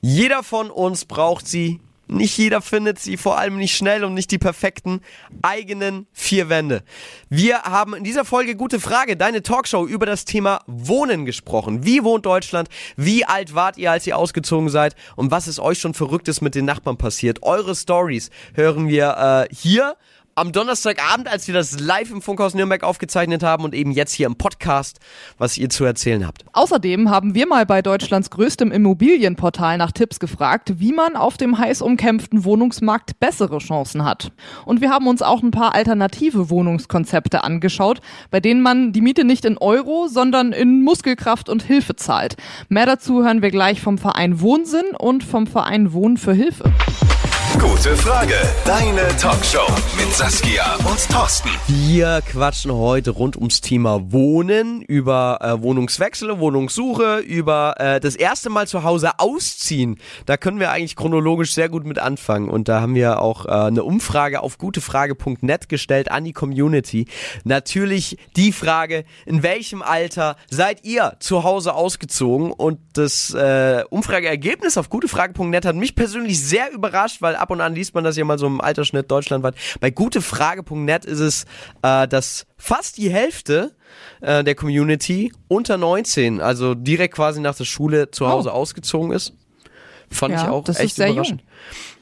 Jeder von uns braucht sie. Nicht jeder findet sie, vor allem nicht schnell und nicht die perfekten eigenen vier Wände. Wir haben in dieser Folge gute Frage, deine Talkshow über das Thema Wohnen gesprochen. Wie wohnt Deutschland? Wie alt wart ihr, als ihr ausgezogen seid? Und was ist euch schon Verrücktes mit den Nachbarn passiert? Eure Stories hören wir äh, hier am Donnerstagabend, als wir das live im Funkhaus Nürnberg aufgezeichnet haben und eben jetzt hier im Podcast, was ihr zu erzählen habt. Außerdem haben wir mal bei Deutschlands größtem Immobilienportal nach Tipps gefragt, wie man auf dem heiß umkämpften Wohnungsmarkt bessere Chancen hat. Und wir haben uns auch ein paar alternative Wohnungskonzepte angeschaut, bei denen man die Miete nicht in Euro, sondern in Muskelkraft und Hilfe zahlt. Mehr dazu hören wir gleich vom Verein Wohnsinn und vom Verein Wohnen für Hilfe. Gute Frage. Deine Talkshow mit Saskia und Thorsten. Wir quatschen heute rund ums Thema Wohnen, über äh, Wohnungswechsel, Wohnungssuche, über äh, das erste Mal zu Hause ausziehen. Da können wir eigentlich chronologisch sehr gut mit anfangen. Und da haben wir auch äh, eine Umfrage auf gutefrage.net gestellt an die Community. Natürlich die Frage, in welchem Alter seid ihr zu Hause ausgezogen? Und das äh, Umfrageergebnis auf gutefrage.net hat mich persönlich sehr überrascht, weil ab und an liest man das ja mal so im Altersschnitt deutschlandweit. Bei gutefrage.net ist es, äh, dass fast die Hälfte äh, der Community unter 19, also direkt quasi nach der Schule zu Hause oh. ausgezogen ist. Fand ja, ich auch echt überraschend. Jung.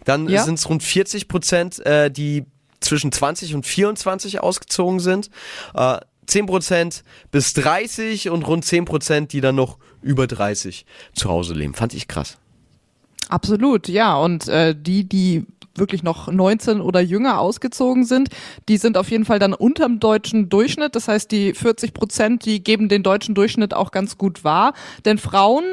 Dann ja. sind es rund 40 Prozent, äh, die zwischen 20 und 24 ausgezogen sind. Äh, 10% bis 30 und rund 10%, die dann noch über 30 zu Hause leben. Fand ich krass. Absolut, ja. Und äh, die, die wirklich noch 19 oder jünger ausgezogen sind, die sind auf jeden Fall dann unterm deutschen Durchschnitt. Das heißt, die 40 Prozent, die geben den deutschen Durchschnitt auch ganz gut wahr. Denn Frauen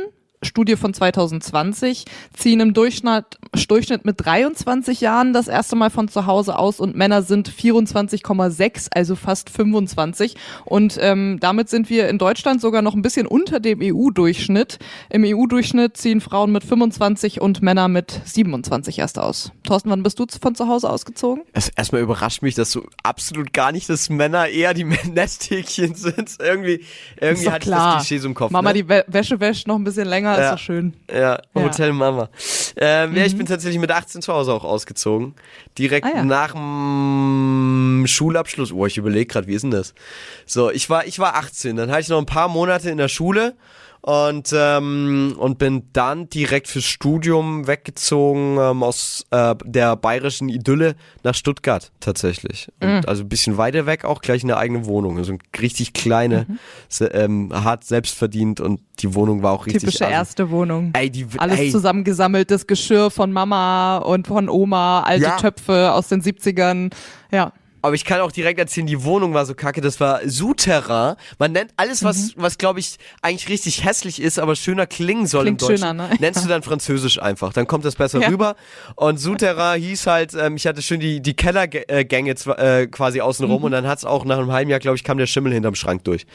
Studie von 2020 ziehen im Durchschnitt, Durchschnitt mit 23 Jahren das erste Mal von zu Hause aus und Männer sind 24,6, also fast 25. Und ähm, damit sind wir in Deutschland sogar noch ein bisschen unter dem EU-Durchschnitt. Im EU-Durchschnitt ziehen Frauen mit 25 und Männer mit 27 erst aus. Thorsten, wann bist du von zu Hause ausgezogen? Es, erstmal überrascht mich, dass du absolut gar nicht, dass Männer eher die Nesthäkchen sind. Irgendwie, irgendwie hat klar. das Klischee so im Kopf. Mama ne? die Wäsche wäscht noch ein bisschen länger ja, ist doch schön. Ja, Hotel Mama. Ähm, mhm. Ja, ich mhm. bin tatsächlich mit 18 zu Hause auch ausgezogen. Direkt ah, ja. nach dem Schulabschluss. Oh, ich überlege gerade, wie ist denn das? So, ich war, ich war 18, dann hatte ich noch ein paar Monate in der Schule und, ähm, und bin dann direkt fürs Studium weggezogen ähm, aus äh, der bayerischen Idylle nach Stuttgart tatsächlich. Und, mhm. Also ein bisschen weiter weg auch gleich eine eigene Wohnung. Also richtig kleine, mhm. se, ähm, hart selbst verdient und die Wohnung war auch richtig. Typische also, erste Wohnung. Ey, die, Alles ey. zusammengesammeltes Geschirr von Mama und von Oma, alte ja. Töpfe aus den 70ern. Ja. Aber ich kann auch direkt erzählen, die Wohnung war so kacke. Das war Souterrain. Man nennt alles, was, mhm. was glaube ich, eigentlich richtig hässlich ist, aber schöner klingen soll Klingt im Deutschen. Schöner, ne? Nennst du dann Französisch einfach. Dann kommt das besser ja. rüber. Und Souterrain hieß halt, ähm, ich hatte schön die, die Kellergänge äh, quasi außenrum mhm. und dann hat es auch nach einem halben Jahr, glaube ich, kam der Schimmel hinterm Schrank durch.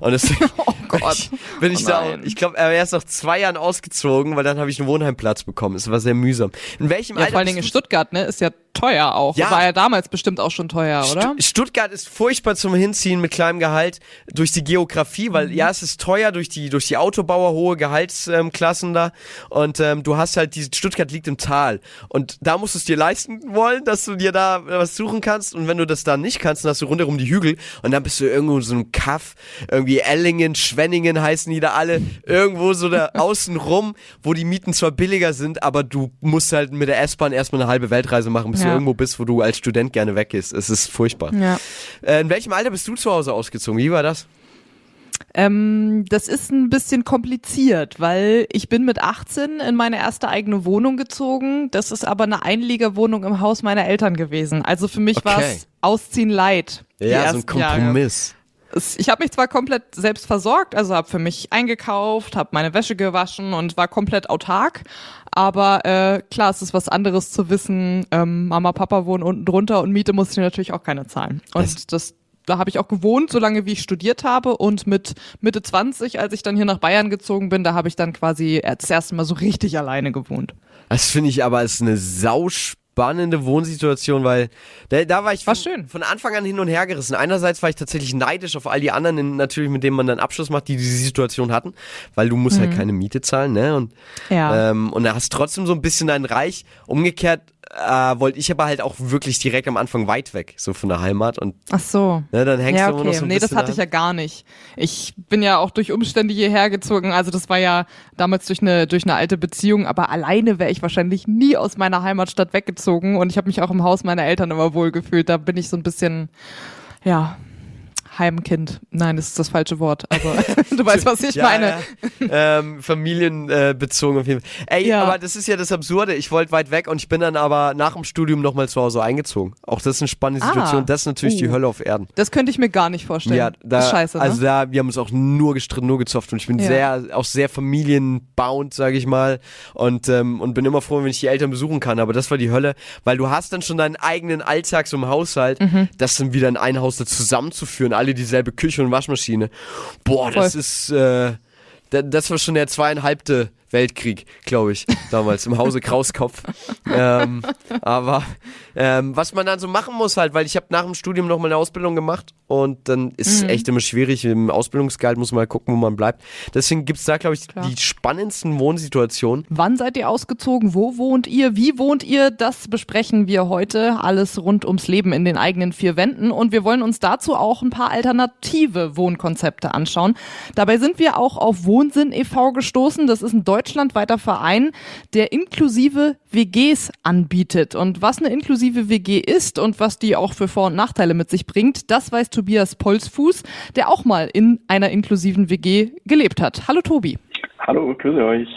Und deswegen oh Gott. bin ich oh da, ich glaube, er erst nach zwei Jahren ausgezogen, weil dann habe ich einen Wohnheimplatz bekommen. Es war sehr mühsam. In welchem ja, Alter vor allen Dingen in Stuttgart, ne, ist ja teuer auch. Ja. War ja damals bestimmt auch schon teuer, oder? Stuttgart ist furchtbar zum Hinziehen mit kleinem Gehalt durch die Geografie, weil mhm. ja, es ist teuer durch die, durch die Autobauer hohe Gehaltsklassen ähm, da und ähm, du hast halt, die Stuttgart liegt im Tal und da musst du es dir leisten wollen, dass du dir da was suchen kannst und wenn du das da nicht kannst, dann hast du rundherum die Hügel und dann bist du irgendwo in so einem Kaff, irgendwie Ellingen, Schwenningen heißen die da alle, irgendwo so da außen rum, wo die Mieten zwar billiger sind, aber du musst halt mit der S-Bahn erstmal eine halbe Weltreise machen, bis ja. du irgendwo bist, wo du als Student gerne weggehst. Es ist furchtbar. Ja. Äh, in welchem Alter bist du zu Hause ausgezogen? Wie war das? Ähm, das ist ein bisschen kompliziert, weil ich bin mit 18 in meine erste eigene Wohnung gezogen. Das ist aber eine Einliegerwohnung im Haus meiner Eltern gewesen. Also für mich okay. war es Ausziehen leid. Ja, so ein Kompromiss. Jahre. Ich habe mich zwar komplett selbst versorgt, also habe für mich eingekauft, habe meine Wäsche gewaschen und war komplett autark. Aber äh, klar, es ist was anderes zu wissen, ähm, Mama, Papa wohnen unten drunter und Miete muss ich natürlich auch keine zahlen. Und das, da habe ich auch gewohnt, solange wie ich studiert habe. Und mit Mitte 20, als ich dann hier nach Bayern gezogen bin, da habe ich dann quasi das erste Mal so richtig alleine gewohnt. Das finde ich aber ist eine sausch spannende Wohnsituation, weil da, da war ich War von, schön. von Anfang an hin und her gerissen. Einerseits war ich tatsächlich neidisch auf all die anderen, natürlich mit denen man dann Abschluss macht, die diese Situation hatten, weil du musst halt keine Miete zahlen, ne? Und, Mhm. Ja. ähm, und da hast trotzdem so ein bisschen dein Reich. Umgekehrt äh, wollte ich aber halt auch wirklich direkt am Anfang weit weg, so von der Heimat. Und Ach so. ne, dann hängst Ja, du immer noch okay. so ein nee, das hatte ich da. ja gar nicht. Ich bin ja auch durch Umstände hierher gezogen. Also das war ja damals durch eine durch eine alte Beziehung, aber alleine wäre ich wahrscheinlich nie aus meiner Heimatstadt weggezogen und ich habe mich auch im Haus meiner Eltern immer wohl gefühlt. Da bin ich so ein bisschen ja, Heimkind. Nein, das ist das falsche Wort, aber du weißt, was ich Ja, meine. Ja. Ähm, familienbezogen auf jeden Fall. Ey, Ja. aber das ist ja das Absurde. Ich wollte weit weg und ich bin dann aber nach dem Studium nochmal zu Hause eingezogen. Auch das ist eine spannende Ah. Situation. Das ist natürlich die Uh. Hölle auf Erden. Das könnte ich mir gar nicht vorstellen. Ja, da, scheiße, ne? also da, wir haben uns auch nur gestritten, nur gezofft und ich bin sehr, auch sehr familienbound, sage ich mal und ähm, und bin immer froh, wenn ich die Eltern besuchen kann. Aber das war die Hölle, weil du hast dann schon deinen eigenen Alltag so im Haushalt, Mhm. das dann wieder in ein Haus da zusammenzuführen, alle dieselbe Küche und Waschmaschine. Boah, das Voll. ist, äh, da- das war schon der zweieinhalbte Weltkrieg, glaube ich, damals im Hause Krauskopf. ähm, aber ähm, was man dann so machen muss halt, weil ich habe nach dem Studium noch mal eine Ausbildung gemacht und dann ist es echt immer schwierig. Im Ausbildungsgehalt muss man mal gucken, wo man bleibt. Deswegen gibt's da, glaube ich, Klar. die spannendsten Wohnsituationen. Wann seid ihr ausgezogen? Wo wohnt ihr? Wie wohnt ihr? Das besprechen wir heute. Alles rund ums Leben in den eigenen vier Wänden. Und wir wollen uns dazu auch ein paar alternative Wohnkonzepte anschauen. Dabei sind wir auch auf Wohnsinn e.V. gestoßen. Das ist ein deutschlandweiter Verein, der inklusive WGs anbietet. Und was eine inklusive WG ist und was die auch für Vor- und Nachteile mit sich bringt, das weiß Tobias Polsfuß, der auch mal in einer inklusiven WG gelebt hat. Hallo Tobi. Hallo, grüße euch.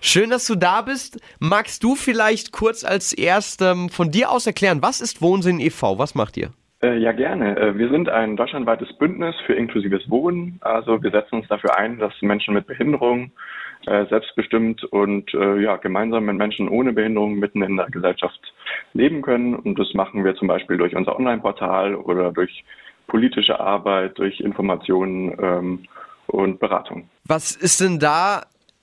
Schön, dass du da bist. Magst du vielleicht kurz als erstem von dir aus erklären, was ist Wohnsinn e.V.? Was macht ihr? Äh, ja, gerne. Äh, wir sind ein deutschlandweites Bündnis für inklusives Wohnen. Also wir setzen uns dafür ein, dass Menschen mit Behinderung äh, selbstbestimmt und äh, ja, gemeinsam mit Menschen ohne Behinderung mitten in der Gesellschaft leben können. Und das machen wir zum Beispiel durch unser Online-Portal oder durch politische Arbeit, durch Informationen ähm, und Beratung. Was ist denn da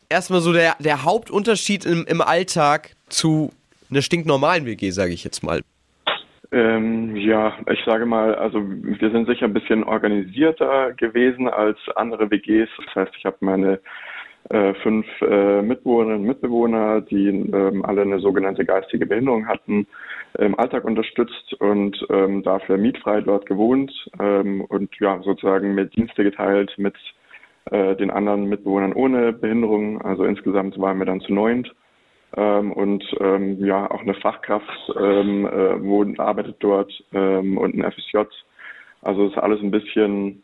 erstmal so der, der Hauptunterschied im, im Alltag zu einer stinknormalen WG, sage ich jetzt mal? Ähm, ja, ich sage mal, also wir sind sicher ein bisschen organisierter gewesen als andere WGs. Das heißt, ich habe meine äh, fünf äh, Mitbewohnerinnen und Mitbewohner, die ähm, alle eine sogenannte geistige Behinderung hatten, im Alltag unterstützt und ähm, dafür mietfrei dort gewohnt ähm, und ja, sozusagen mir Dienste geteilt mit äh, den anderen Mitbewohnern ohne Behinderung. Also insgesamt waren wir dann zu neunt ähm, und ähm, ja auch eine Fachkraft ähm, äh, wohnt, arbeitet dort ähm, und ein FSJ. Also ist alles ein bisschen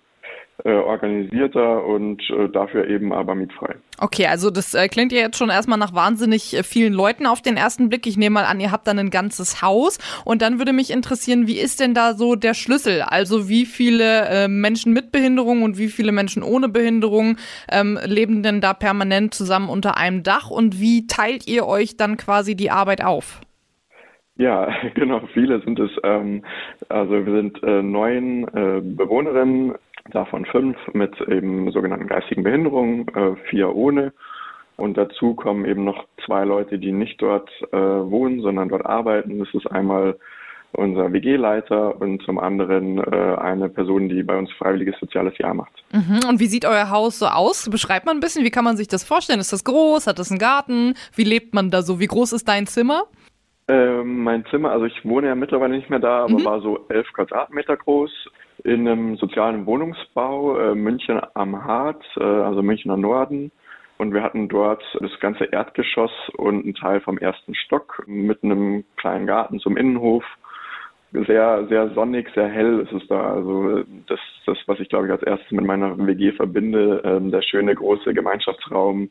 äh, organisierter und äh, dafür eben aber mietfrei. Okay, also das äh, klingt ja jetzt schon erstmal nach wahnsinnig äh, vielen Leuten auf den ersten Blick. Ich nehme mal an, ihr habt dann ein ganzes Haus. Und dann würde mich interessieren, wie ist denn da so der Schlüssel? Also wie viele äh, Menschen mit Behinderung und wie viele Menschen ohne Behinderung ähm, leben denn da permanent zusammen unter einem Dach? Und wie teilt ihr euch dann quasi die Arbeit auf? Ja, genau, viele sind es. Ähm, also wir sind äh, neun äh, Bewohnerinnen, davon fünf mit eben sogenannten geistigen Behinderungen, äh, vier ohne. Und dazu kommen eben noch zwei Leute, die nicht dort äh, wohnen, sondern dort arbeiten. Das ist einmal unser WG-Leiter und zum anderen äh, eine Person, die bei uns freiwilliges soziales Jahr macht. Mhm. Und wie sieht euer Haus so aus? Beschreibt mal ein bisschen, wie kann man sich das vorstellen? Ist das groß? Hat das einen Garten? Wie lebt man da so? Wie groß ist dein Zimmer? Ähm, mein Zimmer, also ich wohne ja mittlerweile nicht mehr da, aber war so elf Quadratmeter groß in einem sozialen Wohnungsbau, äh, München am Harz, äh, also Münchner Norden. Und wir hatten dort das ganze Erdgeschoss und einen Teil vom ersten Stock mit einem kleinen Garten zum Innenhof. Sehr, sehr sonnig, sehr hell ist es da. Also das, das was ich glaube ich als erstes mit meiner WG verbinde, ähm, der schöne große Gemeinschaftsraum,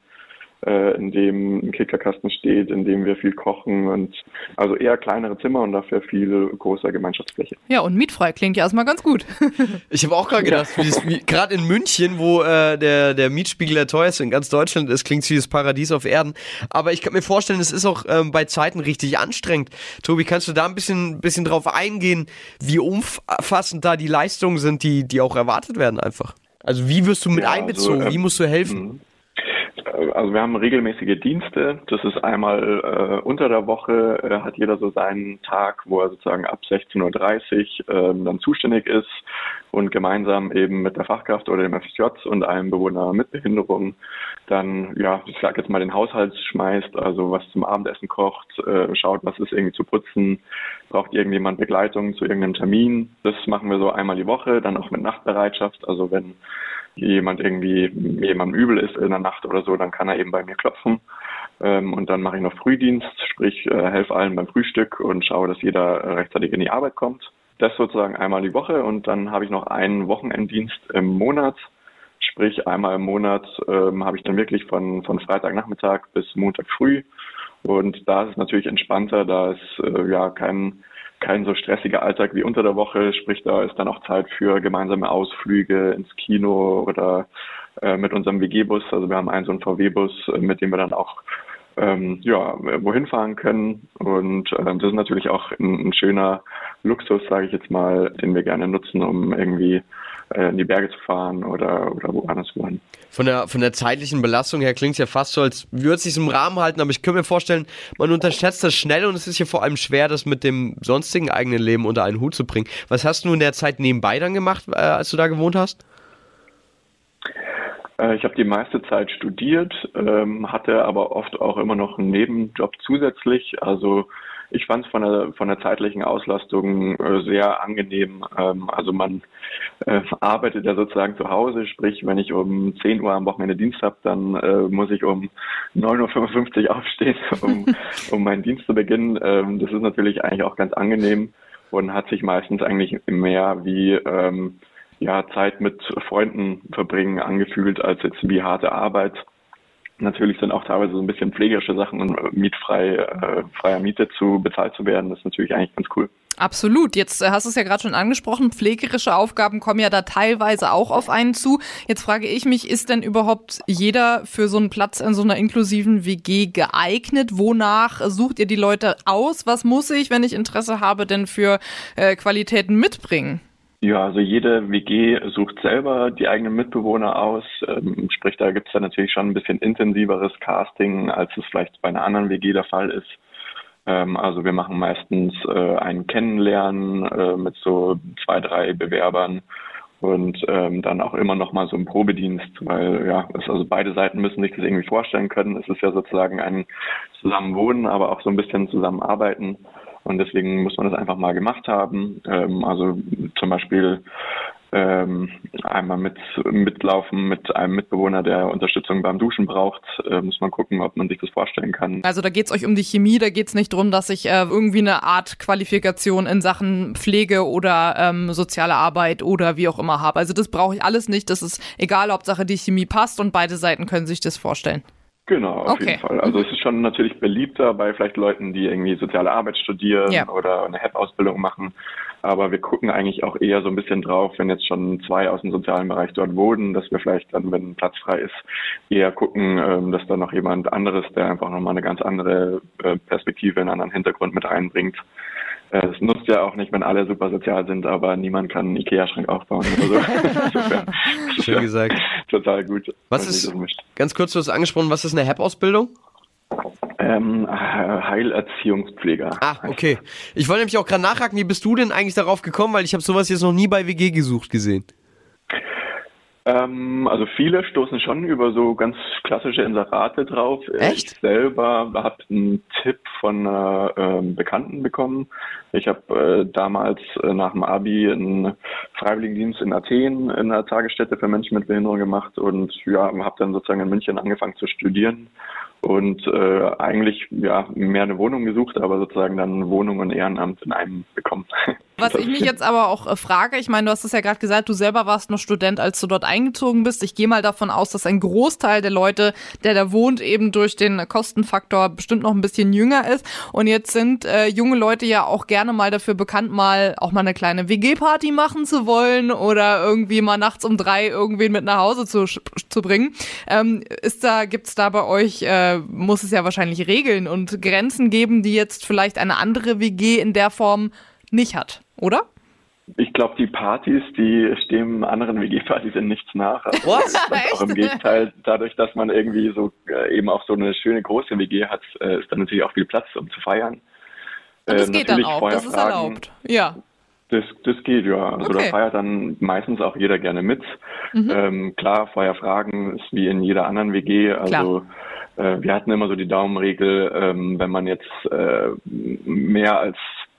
äh, in dem ein Kickerkasten steht, in dem wir viel kochen und also eher kleinere Zimmer und dafür viel größere Gemeinschaftsfläche. Ja, und mietfrei klingt ja erstmal ganz gut. Ich habe auch gerade gedacht, wie gerade in München, wo äh, der, der Mietspiegel der teuerste in ganz Deutschland ist, klingt wie das Paradies auf Erden. Aber ich kann mir vorstellen, es ist auch ähm, bei Zeiten richtig anstrengend. Tobi, kannst du da ein bisschen, bisschen drauf eingehen, wie umfassend da die Leistungen sind, die, die auch erwartet werden einfach? Also wie wirst du mit Ja, einbezogen? also, äh, wie musst du helfen? Also wir haben regelmäßige Dienste. Das ist einmal äh, unter der Woche äh, hat jeder so seinen Tag, wo er sozusagen ab 16.30 Uhr äh, dann zuständig ist und gemeinsam eben mit der Fachkraft oder dem FSJ und einem Bewohner mit Behinderung dann, ja, ich sag jetzt mal den Haushalt schmeißt, also was zum Abendessen kocht, äh, schaut, was ist irgendwie zu putzen, braucht irgendjemand Begleitung zu irgendeinem Termin. Das machen wir so einmal die Woche, dann auch mit Nachtbereitschaft. Also wenn jemand irgendwie jemandem übel ist in der Nacht oder so, dann kann er eben bei mir klopfen. Ähm, und dann mache ich noch Frühdienst, sprich äh, helfe allen beim Frühstück und schaue, dass jeder rechtzeitig in die Arbeit kommt. Das sozusagen einmal die Woche und dann habe ich noch einen Wochenenddienst im Monat. Sprich, einmal im Monat ähm, habe ich dann wirklich von, von Freitagnachmittag bis Montag früh. Und da ist es natürlich entspannter, da ist äh, ja kein kein so stressiger Alltag wie unter der Woche, sprich da ist dann auch Zeit für gemeinsame Ausflüge ins Kino oder äh, mit unserem WG-Bus. Also wir haben einen so einen VW-Bus, äh, mit dem wir dann auch ähm, ja, wohin fahren können. Und ähm, das ist natürlich auch ein, ein schöner Luxus, sage ich jetzt mal, den wir gerne nutzen, um irgendwie äh, in die Berge zu fahren oder, oder woanders wohin. Von der, von der zeitlichen Belastung her klingt es ja fast so, als würde es sich im Rahmen halten, aber ich könnte mir vorstellen, man unterschätzt das schnell und es ist ja vor allem schwer, das mit dem sonstigen eigenen Leben unter einen Hut zu bringen. Was hast du in der Zeit nebenbei dann gemacht, äh, als du da gewohnt hast? Äh, ich habe die meiste Zeit studiert, ähm, hatte aber oft auch immer noch einen Nebenjob zusätzlich. Also ich fand es von der, von der zeitlichen Auslastung äh, sehr angenehm. Ähm, also man äh, arbeitet ja sozusagen zu Hause, sprich, wenn ich um 10 Uhr am Wochenende Dienst habe, dann äh, muss ich um 9.55 Uhr aufstehen, um, um meinen Dienst zu beginnen. Ähm, das ist natürlich eigentlich auch ganz angenehm und hat sich meistens eigentlich mehr wie ähm, ja, Zeit mit Freunden verbringen angefühlt als jetzt wie harte Arbeit. Natürlich sind auch teilweise so ein bisschen pflegerische Sachen und mietfrei, äh, freier Miete zu bezahlt zu werden. Das ist natürlich eigentlich ganz cool. Absolut. Jetzt äh, hast du es ja gerade schon angesprochen. Pflegerische Aufgaben kommen ja da teilweise auch auf einen zu. Jetzt frage ich mich, ist denn überhaupt jeder für so einen Platz in so einer inklusiven WG geeignet? Wonach sucht ihr die Leute aus? Was muss ich, wenn ich Interesse habe, denn für äh, Qualitäten mitbringen? Ja, also jede WG sucht selber die eigenen Mitbewohner aus. Ähm, sprich, da gibt es dann natürlich schon ein bisschen intensiveres Casting, als es vielleicht bei einer anderen WG der Fall ist. Ähm, also wir machen meistens äh, ein Kennenlernen äh, mit so zwei, drei Bewerbern und ähm, dann auch immer noch mal so ein Probedienst, weil ja, es, also beide Seiten müssen sich das irgendwie vorstellen können. Es ist ja sozusagen ein Zusammenwohnen, aber auch so ein bisschen Zusammenarbeiten. Und deswegen muss man das einfach mal gemacht haben. Ähm, also zum Beispiel ähm, einmal mit mitlaufen mit einem Mitbewohner, der Unterstützung beim Duschen braucht, äh, muss man gucken, ob man sich das vorstellen kann. Also da geht's euch um die Chemie, da geht's nicht drum, dass ich äh, irgendwie eine Art Qualifikation in Sachen Pflege oder ähm, soziale Arbeit oder wie auch immer habe. Also das brauche ich alles nicht. Das ist egal, Hauptsache die Chemie passt und beide Seiten können sich das vorstellen. Genau, auf okay. jeden Fall. Also mhm. es ist schon natürlich beliebter bei vielleicht Leuten, die irgendwie soziale Arbeit studieren ja. oder eine HEP-Ausbildung machen. Aber wir gucken eigentlich auch eher so ein bisschen drauf, wenn jetzt schon zwei aus dem sozialen Bereich dort wohnen, dass wir vielleicht dann, wenn Platz frei ist, eher gucken, ähm, dass da noch jemand anderes, der einfach nochmal eine ganz andere äh, Perspektive, einen anderen Hintergrund mit reinbringt, es nutzt ja auch nicht, wenn alle super sozial sind, aber niemand kann einen Ikea-Schrank aufbauen oder so. Schön gesagt. Total gut. Was ist, ganz kurz, du hast angesprochen, was ist eine HEP-Ausbildung? Ähm, Heilerziehungspfleger. Ah, okay. Ich wollte nämlich auch gerade nachhaken, wie bist du denn eigentlich darauf gekommen, weil ich habe sowas jetzt noch nie bei WG gesucht gesehen. Ähm, also viele stoßen schon über so ganz klassische Inserate drauf. Echt? Ich selber habe einen Tipp von einer ähm, Bekannten bekommen. Ich habe äh, damals äh, nach dem Abi einen Freiwilligendienst in Athen in einer Tagesstätte für Menschen mit Behinderung gemacht und ja, habe dann sozusagen in München angefangen zu studieren und äh, eigentlich ja mehr eine Wohnung gesucht, aber sozusagen dann Wohnung und Ehrenamt in einem bekommen. Was ich mich jetzt aber auch äh, frage, ich meine, du hast es ja gerade gesagt, du selber warst noch Student, als du dort eingezogen bist. Ich gehe mal davon aus, dass ein Großteil der Leute, der da wohnt, eben durch den Kostenfaktor bestimmt noch ein bisschen jünger ist. Und jetzt sind äh, junge Leute ja auch gerne mal dafür bekannt, mal auch mal eine kleine WG-Party machen zu wollen oder irgendwie mal nachts um drei irgendwen mit nach Hause zu, zu bringen. Ähm, ist da, gibt's da bei euch, äh, muss es ja wahrscheinlich Regeln und Grenzen geben, die jetzt vielleicht eine andere WG in der Form nicht hat, oder? Ich glaube, die Partys, die stehen anderen WG-Partys in nichts nach. Also, Was? auch im Gegenteil, dadurch, dass man irgendwie so äh, eben auch so eine schöne große WG hat, äh, ist dann natürlich auch viel Platz, um zu feiern. Und das Äh, geht dann auch, das ist erlaubt. Ja. Das, das geht, ja. Also Okay. da feiert dann meistens auch jeder gerne mit. Mhm. Ähm, klar, vorher fragen ist wie in jeder anderen WG. Also äh, wir hatten immer so die Daumenregel, ähm, wenn man jetzt äh, mehr als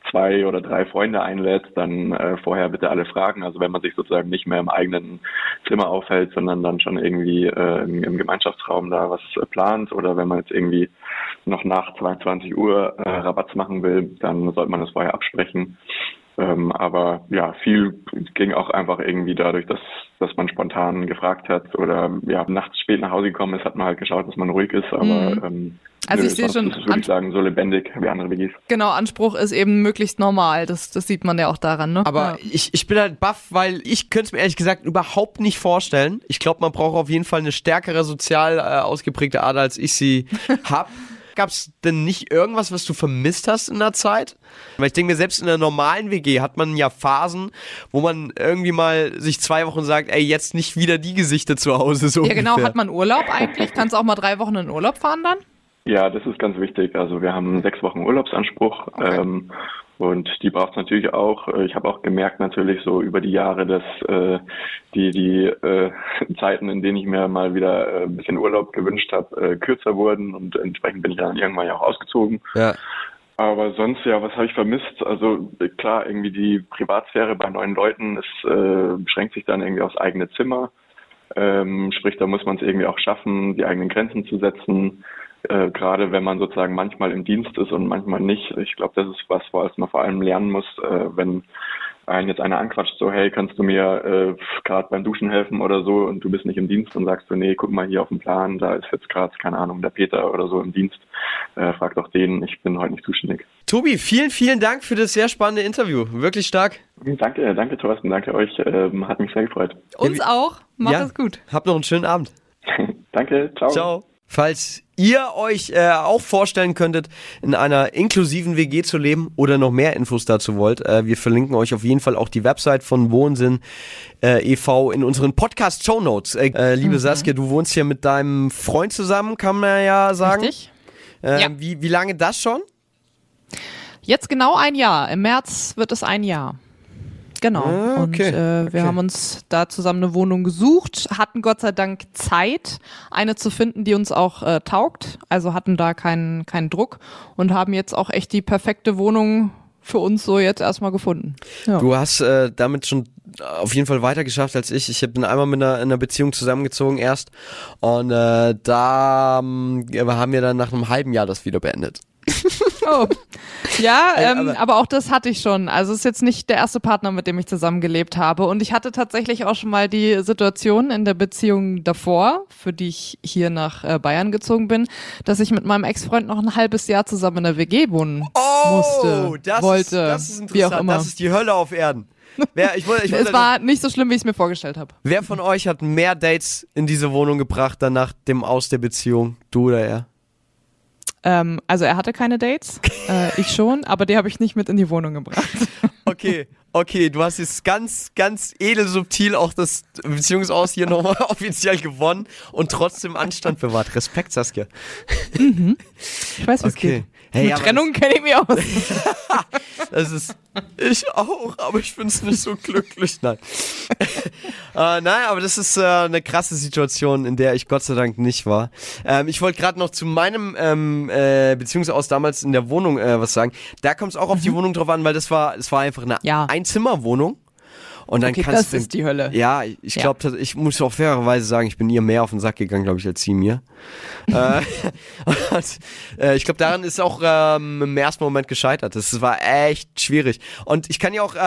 zwei oder drei Freunde einlädt, dann äh, vorher bitte alle fragen. Also wenn man sich sozusagen nicht mehr im eigenen Zimmer aufhält, sondern dann schon irgendwie äh, im, im Gemeinschaftsraum da was äh, plant oder wenn man jetzt irgendwie noch nach 22 Uhr äh, Rabatz machen will, dann sollte man das vorher absprechen. Ähm, aber ja, viel ging auch einfach irgendwie dadurch, dass, dass man spontan gefragt hat oder ja, nachts spät nach Hause gekommen ist, hat man halt geschaut, dass man ruhig ist. Aber Mhm. ähm, Also nö, ich sehe schon ist würde ich sagen, so lebendig wie andere WGs. Genau, Anspruch ist eben möglichst normal. Das, das sieht man ja auch daran, ne? Aber ja. ich, ich bin halt baff, weil ich könnte es mir ehrlich gesagt überhaupt nicht vorstellen. Ich glaube, man braucht auf jeden Fall eine stärkere sozial äh, ausgeprägte Ader, als ich sie hab. Gab es denn nicht irgendwas, was du vermisst hast in der Zeit? Weil ich denke mir, selbst in einer normalen WG hat man ja Phasen, wo man irgendwie mal sich zwei Wochen sagt, ey, jetzt nicht wieder die Gesichter zu Hause. So ja, genau. ungefähr. Hat man Urlaub eigentlich? Kannst du auch mal drei Wochen in Urlaub fahren dann? Ja, das ist ganz wichtig. Also wir haben sechs Wochen Urlaubsanspruch ähm, und die braucht es natürlich auch. Äh, Ich habe auch gemerkt natürlich so über die Jahre, dass äh, die die äh, Zeiten, in denen ich mir mal wieder äh, ein bisschen Urlaub gewünscht habe, äh, kürzer wurden und entsprechend bin ich dann irgendwann ja auch ausgezogen. Ja. Aber sonst, ja, was habe ich vermisst? Also klar, irgendwie die Privatsphäre bei neuen Leuten, es äh, beschränkt sich dann irgendwie aufs eigene Zimmer. Ähm, sprich, da muss man es irgendwie auch schaffen, die eigenen Grenzen zu setzen. Äh, Gerade wenn man sozusagen manchmal im Dienst ist und manchmal nicht. Ich glaube, das ist was, was man vor allem lernen muss, äh, wenn einen jetzt einer anquatscht, so, hey, kannst du mir äh, gerade beim Duschen helfen oder so und du bist nicht im Dienst und sagst du, nee, guck mal hier auf dem Plan, da ist jetzt gerade, keine Ahnung, der Peter oder so im Dienst. Äh, frag doch den, ich bin heute nicht zuständig. Tobi, vielen, vielen Dank für das sehr spannende Interview. Wirklich stark. Danke, danke Thorsten, danke euch, ähm, hat mich sehr gefreut. Uns auch. Mach Ja. es gut. Habt noch einen schönen Abend. danke, ciao. Ciao. Falls ihr euch äh, auch vorstellen könntet, in einer inklusiven WG zu leben oder noch mehr Infos dazu wollt, äh, wir verlinken euch auf jeden Fall auch die Website von Wohnsinn äh, e.V. in unseren Podcast-Show Notes. Äh, äh, liebe Saskia, du wohnst hier mit deinem Freund zusammen, kann man ja sagen. Richtig? Äh, Ja. wie, wie lange das schon? Jetzt genau ein Jahr. Im März wird es ein Jahr. Genau. Ah, okay, Und äh, wir okay. haben uns da zusammen eine Wohnung gesucht, hatten Gott sei Dank Zeit, eine zu finden, die uns auch äh, taugt. Also hatten da keinen keinen Druck und haben jetzt auch echt die perfekte Wohnung für uns so jetzt erstmal gefunden. Ja. Du hast äh, damit schon auf jeden Fall weiter geschafft als ich. Ich bin einmal mit einer, in einer Beziehung zusammengezogen erst und äh, da ähm, haben wir dann nach einem halben Jahr das wieder beendet. Oh. Ja, ähm, aber- aber, auch das hatte ich schon. Also es ist jetzt nicht der erste Partner, mit dem ich zusammengelebt habe. Und ich hatte tatsächlich auch schon mal die Situation in der Beziehung davor, für die ich hier nach äh, Bayern gezogen bin, dass ich mit meinem Ex-Freund noch ein halbes Jahr zusammen in der WG wohnen musste, Oh, das wollte, ist, das ist wie auch interessant. immer. Das ist die Hölle auf Erden. Wer, ich wollte, ich es wollte, war nicht so schlimm, wie ich es mir vorgestellt habe. wer von euch hat mehr Dates in diese Wohnung gebracht, dann nach dem Aus der Beziehung? Du oder er? Ähm, also er hatte keine Dates, äh, ich schon, aber die habe ich nicht mit in die Wohnung gebracht. Okay, okay, du hast jetzt ganz, ganz edel subtil auch das Beziehungsaus hier nochmal offiziell gewonnen und trotzdem Anstand bewahrt. Respekt, Saskia. Ich weiß, es Okay. geht. Hey, mit Trennung kenne ich mich aus. Das ist. Ich auch, aber ich finde es nicht so glücklich. Nein. äh, nein, aber das ist äh, eine krasse Situation, in der ich Gott sei Dank nicht war. Ähm, ich wollte gerade noch zu meinem ähm, äh, Beziehungsaus damals in der Wohnung äh, was sagen. Da kommt es auch auf die Wohnung drauf an, weil das war, das war einfach eine Ja. Einzimmerwohnung. Und dann Okay, kannst das du, ist die Hölle. Ja, ich Ja. glaube, ich muss auch fairerweise sagen, ich bin ihr mehr auf den Sack gegangen, glaube ich, als sie mir. äh, und, äh, ich glaube, daran ist auch ähm, im ersten Moment gescheitert. Das war echt schwierig. Und ich kann dir auch, äh,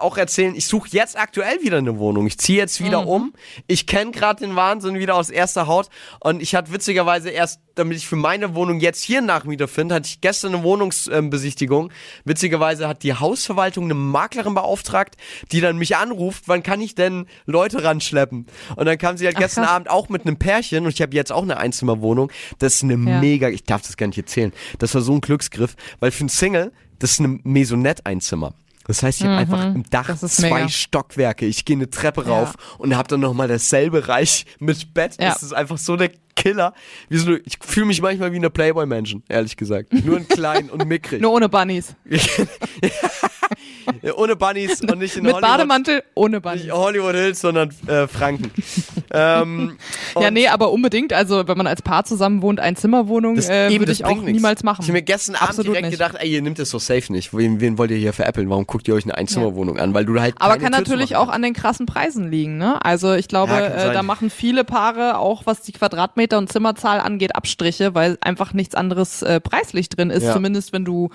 auch erzählen, ich suche jetzt aktuell wieder eine Wohnung. Ich ziehe jetzt wieder um. Ich kenne gerade den Wahnsinn wieder aus erster Haut. Und ich hatte witzigerweise erst, damit ich für meine Wohnung jetzt hier einen Nachmieter finde, hatte ich gestern eine Wohnungsbesichtigung. Witzigerweise hat die Hausverwaltung eine Maklerin beauftragt, die dann mich anruft, wann kann ich denn Leute ranschleppen? Und dann kam sie halt Ach, gestern krass. Abend auch mit einem Pärchen und ich habe jetzt auch eine Einzimmerwohnung. Das ist eine Ja. mega, ich darf das gar nicht erzählen. Das war so ein Glücksgriff, weil für einen Single, das ist eine Maisonette-Einzimmer. Das heißt, ich habe einfach im Dach Mhm. zwei mega. Stockwerke. Ich gehe eine Treppe Ja. rauf und habe dann nochmal dasselbe Reich mit Bett. Ja. Das ist einfach so der Killer. Ich fühle mich manchmal wie eine Playboy-Menschen, ehrlich gesagt. Nur in klein und mickrig. Nur ohne Bunnies. Ohne Bunnies und nicht in Mit Hollywood. Bademantel, ohne Bunnies. Nicht Hollywood Hills, sondern äh, Franken. ähm, Ja, nee, aber unbedingt. Also, wenn man als Paar zusammen wohnt, Einzimmerwohnung, das, äh, würde ich auch nichts. niemals machen. Ich habe mir gestern Abend Absolut direkt nicht. gedacht, ey, ihr nehmt das so safe nicht. Wen, wen wollt ihr hier veräppeln? Warum guckt ihr euch eine Einzimmerwohnung an? Weil du halt Aber kann Tür natürlich auch an den krassen Preisen liegen, ne? Also ich glaube, Ja, äh, da machen viele Paare auch, was die Quadratmeter und Zimmerzahl angeht, Abstriche, weil einfach nichts anderes äh, preislich drin ist, Ja. zumindest wenn du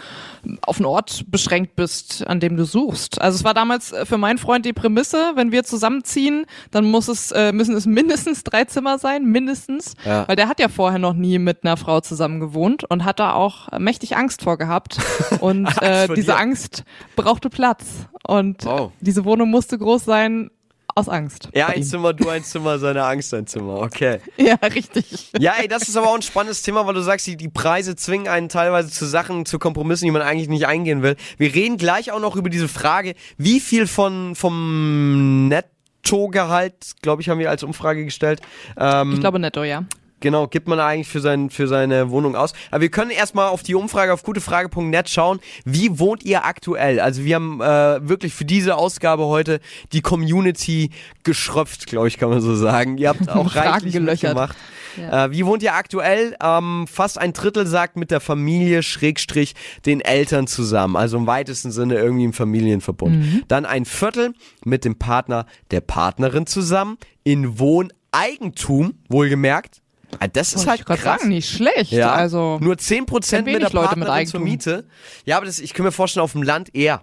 auf einen Ort beschränkt bist, an dem du suchst. Also es war damals äh, für meinen Freund die Prämisse, wenn wir zusammenziehen, dann muss es, äh, müssen es mindestens drei Zimmer sein, mindestens. Ja. Weil der hat ja vorher noch nie mit einer Frau zusammen gewohnt und hat da auch mächtig Angst vor gehabt. Und äh, diese. Angst brauchte Platz. Und Oh. diese Wohnung musste groß sein aus Angst. Bei ein. Zimmer, du ein Zimmer, seine Angst ein Zimmer. Okay. Ja, richtig. Ja, ey, das ist aber auch ein spannendes Thema, weil du sagst, die, die Preise zwingen einen teilweise zu Sachen, zu Kompromissen, die man eigentlich nicht eingehen will. Wir reden gleich auch noch über diese Frage, wie viel von vom Nettogehalt, glaube ich, haben wir als Umfrage gestellt. Ähm, Ich glaube netto, ja. Genau, gibt man eigentlich für, sein, für seine Wohnung aus. Aber wir können erstmal auf die Umfrage auf gutefrage.net schauen. Wie wohnt ihr aktuell? Also wir haben äh, wirklich für diese Ausgabe heute die Community geschröpft, glaube ich, kann man so sagen. Ihr habt auch reichlich gelöchert. gemacht. Äh, wie wohnt ihr aktuell? Ähm, fast ein Drittel sagt mit der Familie, Schrägstrich, den Eltern zusammen. Also im weitesten Sinne irgendwie im Familienverbund. Mhm. Dann ein Viertel mit dem Partner, der Partnerin zusammen. In Wohneigentum, wohlgemerkt. Ah, Das ist halt krass. sagen, nicht schlecht. Ja, Also nur 10% kenn mit der Leute mit Partnerin zur Eigentum. Miete. Ja, aber das, ich kann mir vorstellen, auf dem Land eher.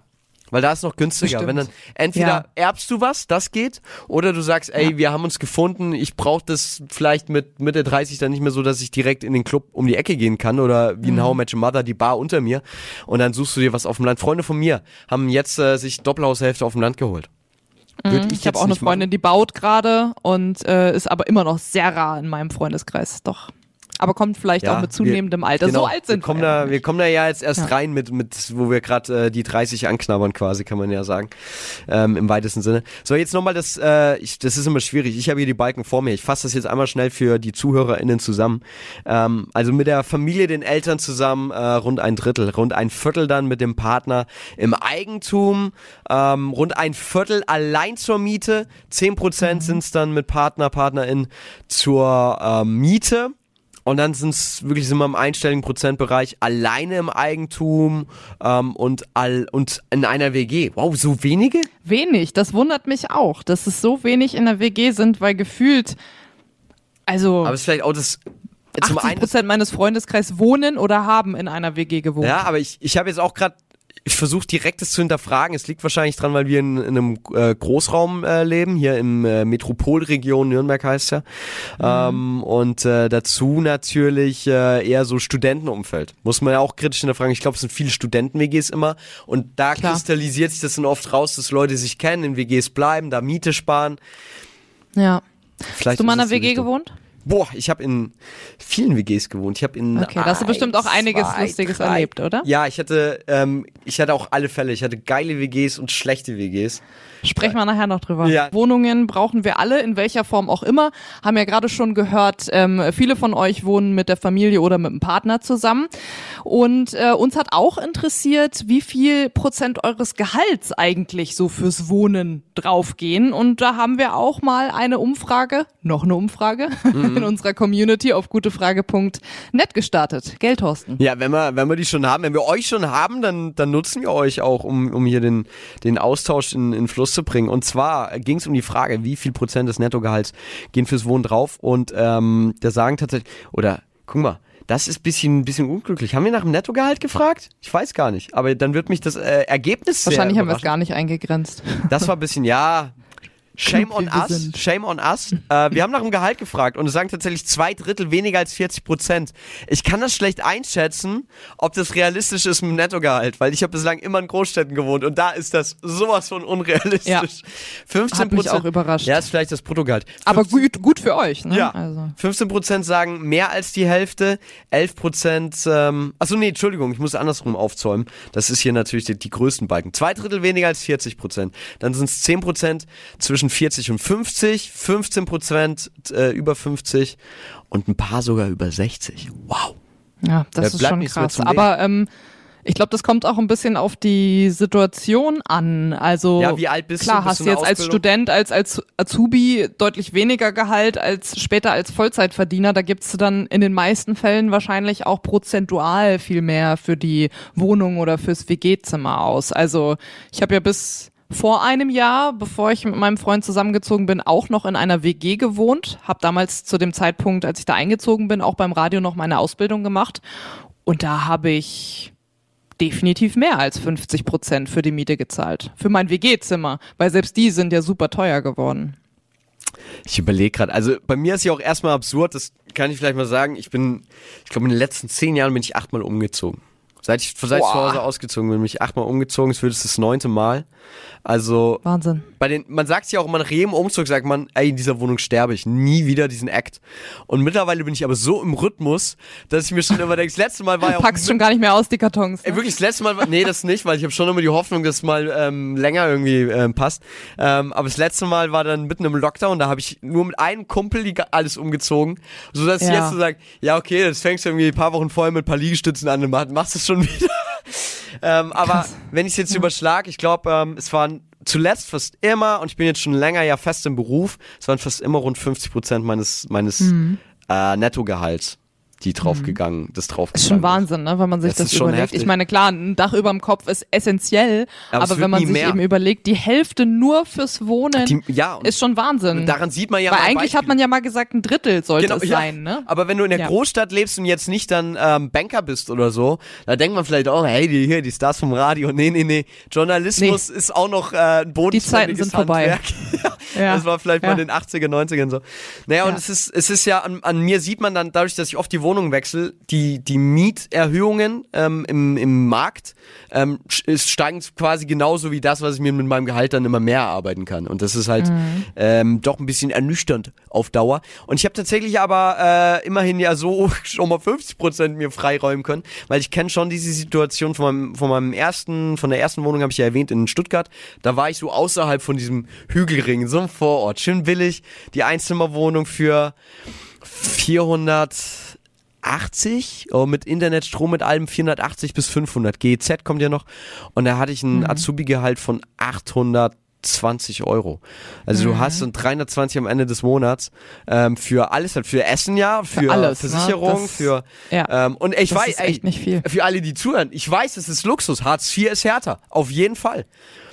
Weil da ist noch günstiger. Bestimmt. Wenn dann entweder Ja. erbst du was, das geht, oder du sagst, ey, wir haben uns gefunden, ich brauche das vielleicht mit Mitte 30 dann nicht mehr so, dass ich direkt in den Club um die Ecke gehen kann oder wie Mhm. in How I Met Your Mother die Bar unter mir und dann suchst du dir was auf dem Land. Freunde von mir haben jetzt äh, sich Doppelhaushälfte auf dem Land geholt. Würde Mhm. ich jetzt habe auch eine nicht machen. Freundin, die baut gerade und äh, ist aber immer noch sehr rar in meinem Freundeskreis. Doch. Aber kommt vielleicht Ja, auch mit zunehmendem wir, Alter. Genau, so alt sind wir kommen wir. da, wir kommen da ja jetzt erst Ja. rein mit, mit, wo wir gerade äh, die 30 anknabbern quasi, kann man ja sagen, ähm, im weitesten Sinne. So, jetzt nochmal das, äh, ich, das ist immer schwierig. Ich habe hier die Balken vor mir. Ich fasse das jetzt einmal schnell für die ZuhörerInnen zusammen. Ähm, also mit der Familie, den Eltern zusammen äh, rund ein Drittel, rund ein Viertel dann mit dem Partner im Eigentum, ähm, rund ein Viertel allein zur Miete, 10 Prozent sind es dann mit Partner, Partnerin zur ähm, Miete. Und dann sind es wirklich sind wir im einstelligen Prozentbereich alleine im Eigentum ähm, und all und in einer WG. Wow, so wenige? Wenig, das wundert mich auch, dass es so wenig in der WG sind, weil gefühlt, also Aber es ist vielleicht auch das zum 80 einen. Prozent meines Freundeskreises wohnen oder haben in einer WG gewohnt. Ja, aber ich, ich habe jetzt auch gerade ich versuche direkt das zu hinterfragen. Es liegt wahrscheinlich dran, weil wir in, in einem äh, Großraum äh, leben, hier im äh, Metropolregion Nürnberg heißt ja. Ähm, und äh, dazu natürlich äh, eher so Studentenumfeld. Muss man ja auch kritisch hinterfragen. Ich glaube, es sind viele Studenten-WGs immer. Und da Klar. kristallisiert sich das dann oft raus, dass Leute sich kennen, in WGs bleiben, da Miete sparen. ja. Vielleicht Hast du mal in einer es WG Richtung. gewohnt? Boah, ich habe in vielen WGs gewohnt. Ich habe in Okay, da hast du bestimmt auch ein, einiges zwei, Lustiges drei- erlebt, oder? Ja, ich hatte, ähm, ich hatte auch alle Fälle. Ich hatte geile WGs und schlechte WGs. Sprechen wir nachher noch drüber. Ja. Wohnungen brauchen wir alle, in welcher Form auch immer. Haben ja gerade schon gehört, ähm, viele von euch wohnen mit der Familie oder mit dem Partner zusammen. Und äh, uns hat auch interessiert, wie viel Prozent eures Gehalts eigentlich so fürs Wohnen draufgehen. Und da haben wir auch mal eine Umfrage, noch eine Umfrage, in unserer Community auf gutefrage.net gestartet. Gell, Thorsten? Ja, wenn wir, wenn wir die schon haben, wenn wir euch schon haben, dann, dann nutzen wir euch auch, um, um hier den, den Austausch in, in Fluss zu bringen. Und zwar ging es um die Frage, wie viel Prozent des Nettogehalts gehen fürs Wohnen drauf. Und ähm, da sagen tatsächlich, oder guck mal, das ist bisschen, bisschen unglücklich. Haben wir nach dem Nettogehalt gefragt? Ich weiß gar nicht. Aber dann wird mich das äh, Ergebnis sehr Wahrscheinlich haben wir es gar nicht eingegrenzt. Das war ein bisschen, ja, Shame on us. sind. Shame on us. Äh, wir haben nach dem Gehalt gefragt und es sagen tatsächlich zwei Drittel weniger als 40 Prozent. Ich kann das schlecht einschätzen, ob das realistisch ist mit dem Nettogehalt, weil ich habe bislang immer in Großstädten gewohnt und da ist das sowas von unrealistisch. Ja. 15 Hat mich Prozent. auch überrascht. Ja, ist vielleicht das Bruttogehalt. Aber gut, gut für euch, ne? Ja, Also. 15% sagen mehr als die Hälfte, 11%, ähm, achso nee, Entschuldigung, ich muss andersrum aufzäumen. Das ist hier natürlich die, die größten Balken. Zwei Drittel weniger als 40%. Dann sind es 10% zwischen 40 und 50, 15% äh, über 50 und ein paar sogar über 60. Wow. Ja, Da das ist bleibt schon krass. Aber ähm, ich glaube, das kommt auch ein bisschen auf die Situation an. Also Ja, wie alt bist klar, du? Bist hast du jetzt als? Student, als als Azubi deutlich weniger Gehalt als später als Vollzeitverdiener. Da gibst du dann in den meisten Fällen wahrscheinlich auch prozentual viel mehr für die Wohnung oder fürs WG-Zimmer aus. Also ich habe ja bis vor einem Jahr, bevor ich mit meinem Freund zusammengezogen bin, auch noch in einer WG gewohnt. Habe damals zu dem Zeitpunkt, als ich da eingezogen bin, auch beim Radio noch meine Ausbildung gemacht. Und da habe ich definitiv mehr als 50 Prozent für die Miete gezahlt. Für mein WG-Zimmer. Weil selbst die sind ja super teuer geworden. Ich überlege gerade, also bei mir ist ja auch erstmal absurd, das kann ich vielleicht mal sagen, ich bin, ich glaube in den letzten zehn Jahren bin ich achtmal umgezogen. Seit ich, seit ich zu. Hause ausgezogen bin, bin ich achtmal umgezogen, es wird das neunte Mal. Also Wahnsinn. bei den, man sagt ja auch immer nach jedem Umzug, sagt man, ey, in dieser Wohnung sterbe ich, nie wieder diesen Act. Und mittlerweile bin ich aber so im Rhythmus, dass ich mir schon immer denke, das letzte Mal war ja auch Packst schon gar nicht mehr aus, die Kartons. Ey, Ne? wirklich, das letzte Mal war, nee, das nicht, weil ich habe schon immer die Hoffnung, dass es mal ähm, länger irgendwie ähm, passt. Ähm, aber das letzte Mal war dann mitten im Lockdown, da habe ich nur mit einem Kumpel die, alles umgezogen, so dass ich Ja. jetzt so sage, ja okay, das fängst du irgendwie ein paar Wochen vorher mit ein paar Liegestützen an und mach- machst es schon wieder. ähm, aber Krass. wenn ich es jetzt überschlage, ich glaube, ähm, es waren zuletzt fast immer, und ich bin jetzt schon länger ja fest im Beruf, es waren fast immer rund 50 Prozent meines, meines Mhm. äh, Nettogehalts, die draufgegangen, das draufgegangen ist schon Wahnsinn, ne, wenn man sich Das das, überlegt. heftig. Ich meine, klar, ein Dach über dem Kopf ist essentiell, Aber aber, wenn man sich mehr. eben überlegt, die Hälfte nur fürs Wohnen Die, ja, ist schon Wahnsinn. daran sieht man ja Weil eigentlich hat man ja mal gesagt, ein Drittel sollte Genau, es ja. sein, ne? Aber wenn du in der Ja. Großstadt lebst und jetzt nicht dann ähm, Banker bist oder so, da denkt man vielleicht auch, hey, die hier, die Stars vom Radio. Nee, nee, nee. Journalismus ist auch noch äh, ein bodenständiges Die Zeiten sind vorbei. Ja. Das war vielleicht mal in den 80er, 90ern so. Naja, und es ist, es ist ja, an, an mir sieht man dann, dadurch, dass ich oft die Wohnung wechsle, die, die Mieterhöhungen ähm, im, im Markt ähm, steigen quasi genauso wie das, was ich mir mit meinem Gehalt dann immer mehr erarbeiten kann. Und das ist halt Mhm. ähm, doch ein bisschen ernüchternd auf Dauer. Und ich habe tatsächlich aber äh, immerhin ja so schon mal 50 Prozent mir freiräumen können, weil ich kenne schon diese Situation von meinem, von meinem ersten, von der ersten Wohnung habe ich ja erwähnt in Stuttgart. Da war ich so außerhalb von diesem Hügelring, so einem Vorort, schön billig, die Einzimmerwohnung für 480 oh, mit Internet, Strom, mit allem 480 bis 500. GEZ kommt ja noch. Und da hatte ich ein Azubi-Gehalt von 820 Euro. Also du hast dann 320 am Ende des Monats ähm, für alles, halt für Essen ja, für, alles, ne? Versicherung, Das- für ja. ähm, und ich weiß, echt ey, nicht viel. für alle, die zuhören, ich weiß, es ist Luxus. Hartz IV ist härter, auf jeden Fall.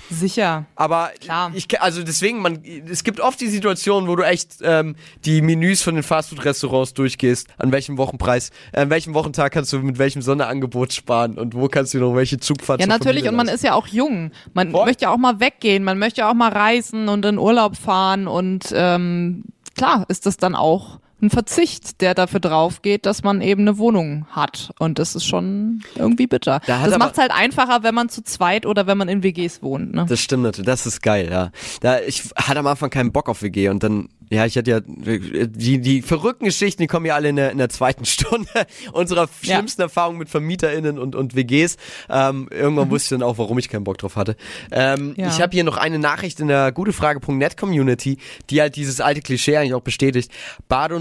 Sicher. Aber Klar. ich also deswegen, man, es gibt oft die Situation, wo du echt ähm, die Menüs von den Fastfood-Restaurants durchgehst, an welchem Wochenpreis, äh, an welchem Wochentag kannst du mit welchem Sonderangebot sparen und wo kannst du noch welche Zugfahrt Ja, natürlich. Und man ist ja auch jung. Man Voll. möchte ja auch mal weggehen. Man möchte ja auch mal reisen und in Urlaub fahren. Und ähm, klar ist das dann auch ein Verzicht, der dafür drauf geht, dass man eben eine Wohnung hat. Und das ist schon irgendwie bitter. Da das macht es halt einfacher, wenn man zu zweit oder wenn man in WGs wohnt. Ne? Das stimmt natürlich, das ist geil, ja. Da, ich hatte am Anfang keinen Bock auf WG und dann, ja, ich hatte ja, die, die verrückten Geschichten, die kommen ja alle in der, in der zweiten Stunde unserer Ja. schlimmsten Erfahrungen mit VermieterInnen und, und WGs. Ähm, irgendwann wusste ich dann auch, warum ich keinen Bock drauf hatte. Ähm, Ja. Ich habe hier noch eine Nachricht in der gutefrage.net Community, die halt dieses alte Klischee eigentlich auch bestätigt.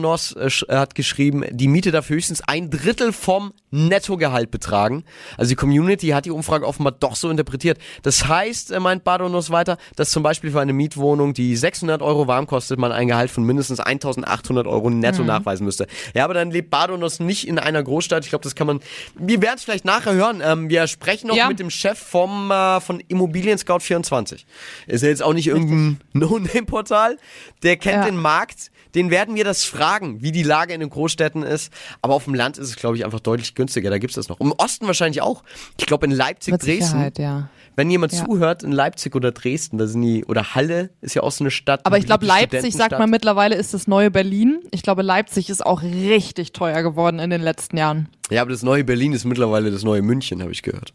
Badonos äh, hat geschrieben, die Miete darf höchstens ein Drittel vom Nettogehalt betragen. Also die Community hat die Umfrage offenbar doch so interpretiert. Das heißt, äh, meint Badonos weiter, dass zum Beispiel für eine Mietwohnung, die 600 Euro warm kostet, man ein Gehalt von mindestens 1800 Euro netto nachweisen müsste. Ja, aber dann lebt Badonos nicht in einer Großstadt. Ich glaube, das kann man, wir werden es vielleicht nachher hören. Ähm, wir sprechen noch Ja. mit dem Chef vom, äh, von Immobilien Scout 24. Ist ja jetzt auch nicht irgendein No-Name-Portal. Der kennt Ja. den Markt. Den werden wir das fragen sagen, wie die Lage in den Großstädten ist. Aber auf dem Land ist es, glaube ich, einfach deutlich günstiger. Da gibt's das noch. Im Osten wahrscheinlich auch. Ich glaube, in Leipzig, Mit Dresden. Ja. Wenn jemand Ja. zuhört in Leipzig oder Dresden, da sind die, oder Halle ist ja auch so eine Stadt. Aber ich glaube, Leipzig, sagt man mittlerweile, ist das neue Berlin. Ich glaube, Leipzig ist auch richtig teuer geworden in den letzten Jahren. Ja, aber das neue Berlin ist mittlerweile das neue München, habe ich gehört.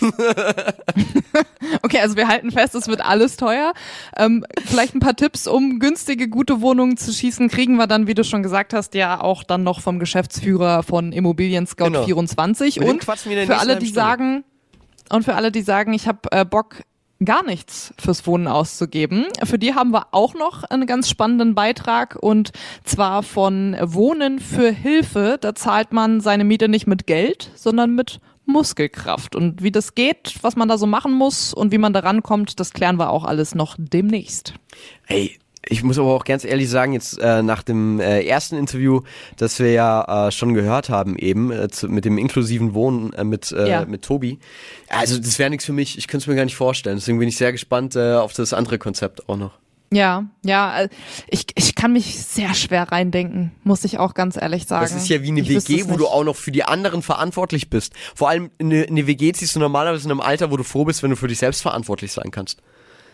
Okay, also wir halten fest, es wird alles teuer. Ähm, vielleicht ein paar Tipps, um günstige, gute Wohnungen zu schießen, kriegen wir dann, wie du schon gesagt hast, ja auch dann noch vom Geschäftsführer von Immobilien Scout Genau. 24. Mit dem Und für alle, die sagen, und für alle, die sagen, ich habe äh, Bock, gar nichts fürs Wohnen auszugeben. Für die haben wir auch noch einen ganz spannenden Beitrag und zwar von Wohnen für Hilfe. Da zahlt man seine Miete nicht mit Geld, sondern mit Muskelkraft. Und wie das geht, was man da so machen muss und wie man da rankommt, das klären wir auch alles noch demnächst. Ey, ich muss aber auch ganz ehrlich sagen, jetzt äh, nach dem äh, ersten Interview, das wir ja äh, schon gehört haben eben, äh, zu, mit dem inklusiven Wohnen äh, mit, äh, Ja. mit Tobi, also das wäre nichts für mich, ich könnte es mir gar nicht vorstellen. Deswegen bin ich sehr gespannt auf das andere Konzept auch noch. Ja, ja, äh, ich, ich kann mich sehr schwer reindenken, muss ich auch ganz ehrlich sagen. Das ist ja wie eine Ich WG, wo du auch noch für die anderen verantwortlich bist. Vor allem eine, eine WG ziehst du normalerweise in einem Alter, wo du froh bist, wenn du für dich selbst verantwortlich sein kannst.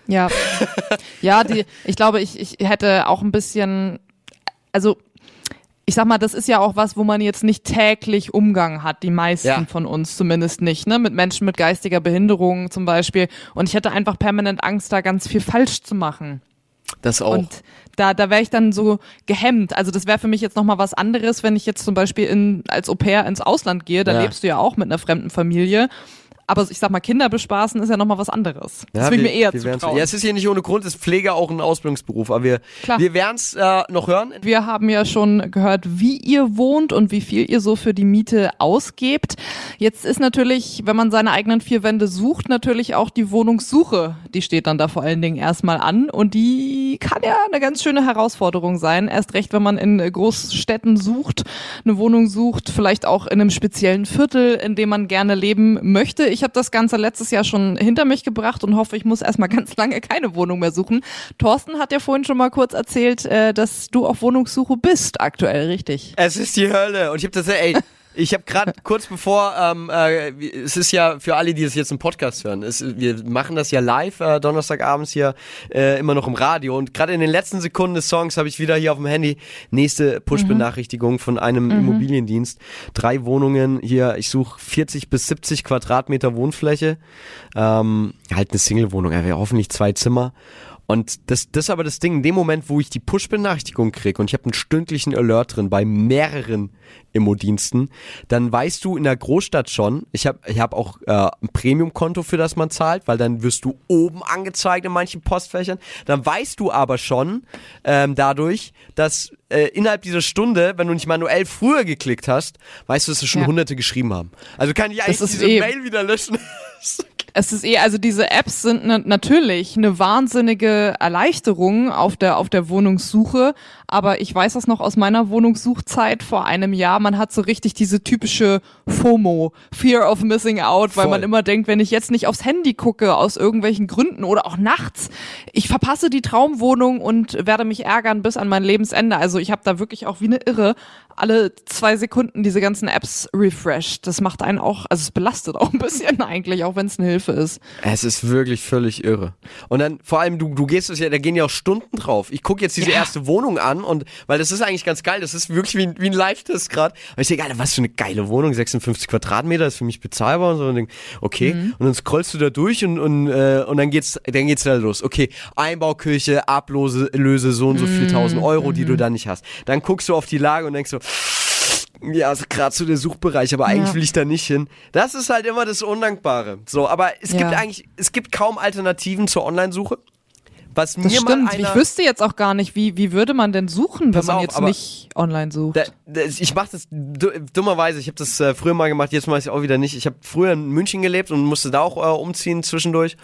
Ja. ja, die, ich glaube, ich, ich hätte auch ein bisschen, also ich sag mal, das ist ja auch was, wo man jetzt nicht täglich Umgang hat, die meisten Ja. von uns zumindest nicht, ne? Mit Menschen mit geistiger Behinderung zum Beispiel. Und ich hätte einfach permanent Angst, da ganz viel falsch zu machen. Das auch. Und da, da wäre ich dann so gehemmt. Also das wäre für mich jetzt nochmal was anderes, wenn ich jetzt zum Beispiel in, als Au pair ins Ausland gehe, da Ja. lebst du ja auch mit einer fremden Familie. Aber ich sag mal, Kinder bespaßen ist ja nochmal was anderes. Das Ja, will ich wir- mir eher zutrauen. Ja, es ist hier nicht ohne Grund, ist Pflege auch ein Ausbildungsberuf, aber wir, Klar. wir werden es äh, noch hören. Wir haben ja schon gehört, wie ihr wohnt und wie viel ihr so für die Miete ausgebt. Jetzt ist natürlich, wenn man seine eigenen vier Wände sucht, natürlich auch die Wohnungssuche. Die steht dann da vor allen Dingen erstmal an und die kann ja eine ganz schöne Herausforderung sein. Erst recht, wenn man in Großstädten sucht, eine Wohnung sucht, vielleicht auch in einem speziellen Viertel, in dem man gerne leben möchte. Ich habe das Ganze letztes Jahr schon hinter mich gebracht und hoffe, ich muss erstmal ganz lange keine Wohnung mehr suchen. Thorsten hat ja vorhin schon mal kurz erzählt, äh, dass du auf Wohnungssuche bist aktuell, richtig? Es ist die Hölle. Und ich habe das, ey, ich habe gerade kurz bevor, ähm, äh, es ist ja für alle, die das jetzt im Podcast hören, es, wir machen das ja live, äh, Donnerstagabends hier äh, immer noch im Radio. Und gerade in den letzten Sekunden des Songs habe ich wieder hier auf dem Handy nächste Push-Benachrichtigung von einem Immobiliendienst. Drei Wohnungen hier, ich suche 40 bis 70 Quadratmeter Wohnfläche. Ähm, halt eine Single-Wohnung, hoffentlich zwei Zimmer. Und das, das ist aber das Ding, in dem Moment, wo ich die Push-Benachrichtigung kriege und ich habe einen stündlichen Alert drin bei mehreren Immodiensten, dann weißt du in der Großstadt schon, ich habe ich hab auch äh, ein Premium-Konto, für das man zahlt, weil dann wirst du oben angezeigt in manchen Postfächern. Dann weißt du aber schon ähm, dadurch, dass äh, innerhalb dieser Stunde, wenn du nicht manuell früher geklickt hast, weißt du, dass es schon Ja. hunderte geschrieben haben. Also kann ich eigentlich diese eh- Mail wieder löschen. Es ist eh, also diese Apps sind ne, natürlich eine wahnsinnige Erleichterung auf der, auf der Wohnungssuche. Aber ich weiß das noch aus meiner Wohnungssuchzeit vor einem Jahr. Man hat so richtig diese typische FOMO, Fear of Missing Out, weil Voll. man immer denkt, wenn ich jetzt nicht aufs Handy gucke, aus irgendwelchen Gründen oder auch nachts, ich verpasse die Traumwohnung und werde mich ärgern bis an mein Lebensende. Also ich habe da wirklich auch wie eine Irre alle zwei Sekunden diese ganzen Apps refreshed. Das macht einen auch, also es belastet auch ein bisschen eigentlich, auch wenn es eine Hilfe ist. Es ist wirklich völlig irre. Und dann vor allem, du, du gehst es ja, da gehen ja auch Stunden drauf. Ich gucke jetzt diese Ja. erste Wohnung an und weil das ist eigentlich ganz geil, das ist wirklich wie, ein- wie ein Live-Test gerade. Und ich denke, Alter, was für eine geile Wohnung, 56 Quadratmeter, ist für mich bezahlbar und so. Und denk, okay, Mhm. und dann scrollst du da durch und, und, äh, und dann geht's, dann geht's da los. Okay, Einbauküche, Ablöse, Löse so und so viel tausend Euro, die Mhm. du da nicht hast. Dann guckst du auf die Lage und denkst so, ja, also gerade so der Suchbereich, aber eigentlich Ja. will ich da nicht hin. Das ist halt immer das Undankbare. So, aber es gibt Ja. eigentlich, es gibt kaum Alternativen zur Online-Suche. Was Das mir stimmt. einer, ich wüsste jetzt auch gar nicht, wie, wie würde man denn suchen, wenn man auf, jetzt nicht online sucht. da, da, ich mache das du- dummerweise, ich habe das äh, früher mal gemacht, jetzt mache ich es auch wieder nicht. Ich habe früher in München gelebt und musste da auch äh, umziehen zwischendurch.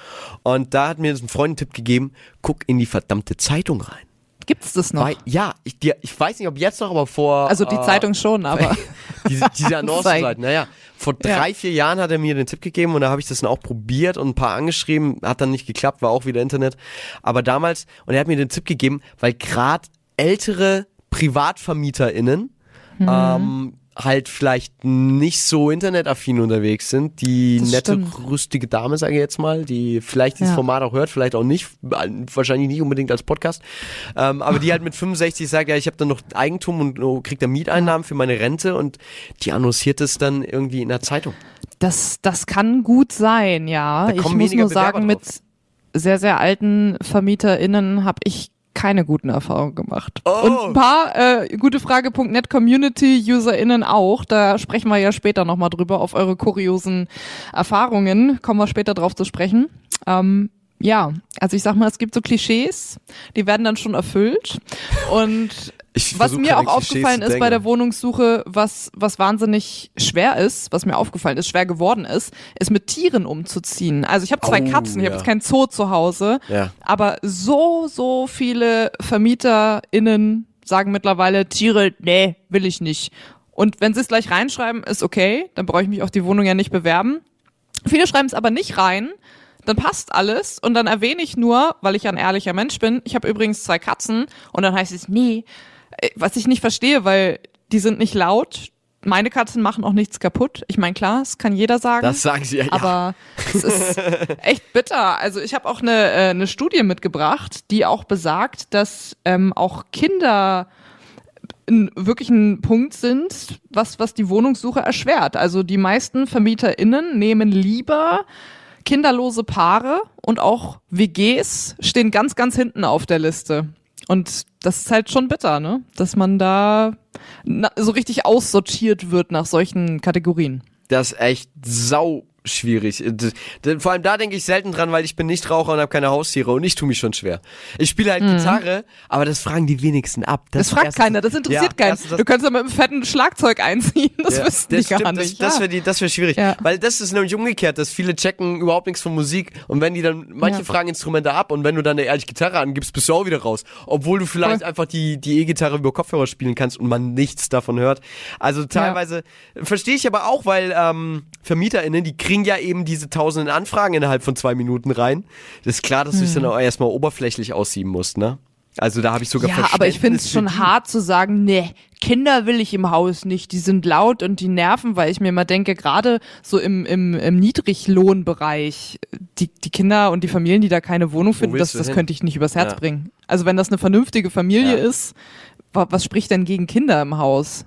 Und da hat mir ein Freund einen Tipp gegeben, guck in die verdammte Zeitung rein. Gibt's das noch? Weil, ja, ich, dir, ich weiß nicht, ob jetzt noch, aber vor... also die äh, Zeitung schon, aber diese, diese Annoncen-Seiten. Naja, vor Ja. drei, vier Jahren hat er mir den Tipp gegeben und da habe ich das dann auch probiert und ein paar angeschrieben. Hat dann nicht geklappt, war auch wieder Internet. Aber damals, und er hat mir den Tipp gegeben, weil gerade ältere PrivatvermieterInnen, ähm, halt vielleicht nicht so internetaffin unterwegs sind. Die Das nette, stimmt. rüstige Dame, sage ich jetzt mal, die vielleicht dieses Ja. Format auch hört, vielleicht auch nicht, wahrscheinlich nicht unbedingt als Podcast, ähm, aber die halt mit 65 sagt, ja, ich habe dann noch Eigentum und oh, krieg da Mieteinnahmen für meine Rente und die annonciert es dann irgendwie in der Zeitung. Das, das kann gut sein, ja. Ich muss nur Bewerber sagen, mit sehr, sehr alten VermieterInnen habe ich keine guten Erfahrungen gemacht. Oh. Und ein paar äh, gutefrage.net Community-UserInnen auch. Da sprechen wir ja später nochmal drüber, auf eure kuriosen Erfahrungen. Kommen wir später drauf zu sprechen. Ähm, ja, also ich sag mal, es gibt so Klischees, die werden dann schon erfüllt. Und Ich was mir auch aufgefallen ist bei der Wohnungssuche, was, was wahnsinnig schwer ist, was mir aufgefallen ist, schwer geworden ist, ist mit Tieren umzuziehen. Also ich habe zwei Oh, Katzen, ich habe ja. jetzt kein Zoo zu Hause, Ja. aber so, so viele VermieterInnen sagen mittlerweile, Tiere, nee, will ich nicht. Und wenn sie es gleich reinschreiben, ist okay, dann brauche ich mich auf die Wohnung ja nicht bewerben. Viele schreiben es aber nicht rein, dann passt alles und dann erwähne ich nur, weil ich ein ehrlicher Mensch bin, ich habe übrigens zwei Katzen und dann heißt es, nee, Äh, was ich nicht verstehe, weil die sind nicht laut, meine Katzen machen auch nichts kaputt. Ich meine, klar, das kann jeder sagen. Das sagen sie ja. ja. Aber es ist echt bitter. Also ich habe auch eine, äh, eine Studie mitgebracht, die auch besagt, dass ähm, auch Kinder wirklich ein Punkt sind, was, was die Wohnungssuche erschwert. Also die meisten VermieterInnen nehmen lieber kinderlose Paare und auch WGs stehen ganz, ganz hinten auf der Liste. Und das ist halt schon bitter, ne? Dass man da so richtig aussortiert wird nach solchen Kategorien. Das ist echt sau schwierig. Vor allem da denke ich selten dran, weil ich bin nicht Raucher und habe keine Haustiere und ich tue mich schon schwer. Ich spiele halt Gitarre, aber das fragen die wenigsten ab. Mhm. Das, fragt erstens- keiner, das interessiert Ja, keinen. das- du könntest ja mit einem fetten Schlagzeug einziehen, das Ja, wüssten das die gar stimmt, nicht. Das, das ja. wäre das wär schwierig. Ja. Weil das ist nämlich umgekehrt, dass viele checken überhaupt nichts von Musik und wenn die dann, manche fragen Instrumente ab und wenn du dann eine ehrliche Gitarre angibst, bist du auch wieder raus. Obwohl du vielleicht einfach die, die E-Gitarre über Kopfhörer spielen kannst und man nichts davon hört. Also teilweise verstehe ich aber auch, weil ähm, VermieterInnen, die kriegen ja eben diese tausenden Anfragen innerhalb von zwei Minuten rein. Das ist klar, dass du Hm. dann auch erstmal oberflächlich aussieben musst, ne? Also da habe ich sogar ja, aber ich finde es schon die. hart zu sagen, nee, Kinder will ich im Haus nicht, die sind laut und die nerven, weil ich mir immer denke, gerade so im, im, im Niedriglohnbereich, die, die Kinder und die Familien, die da keine Wohnung finden, das, du das hin? könnte ich nicht übers Herz Ja. bringen. Also wenn das eine vernünftige Familie Ja. ist, wa- was spricht denn gegen Kinder im Haus?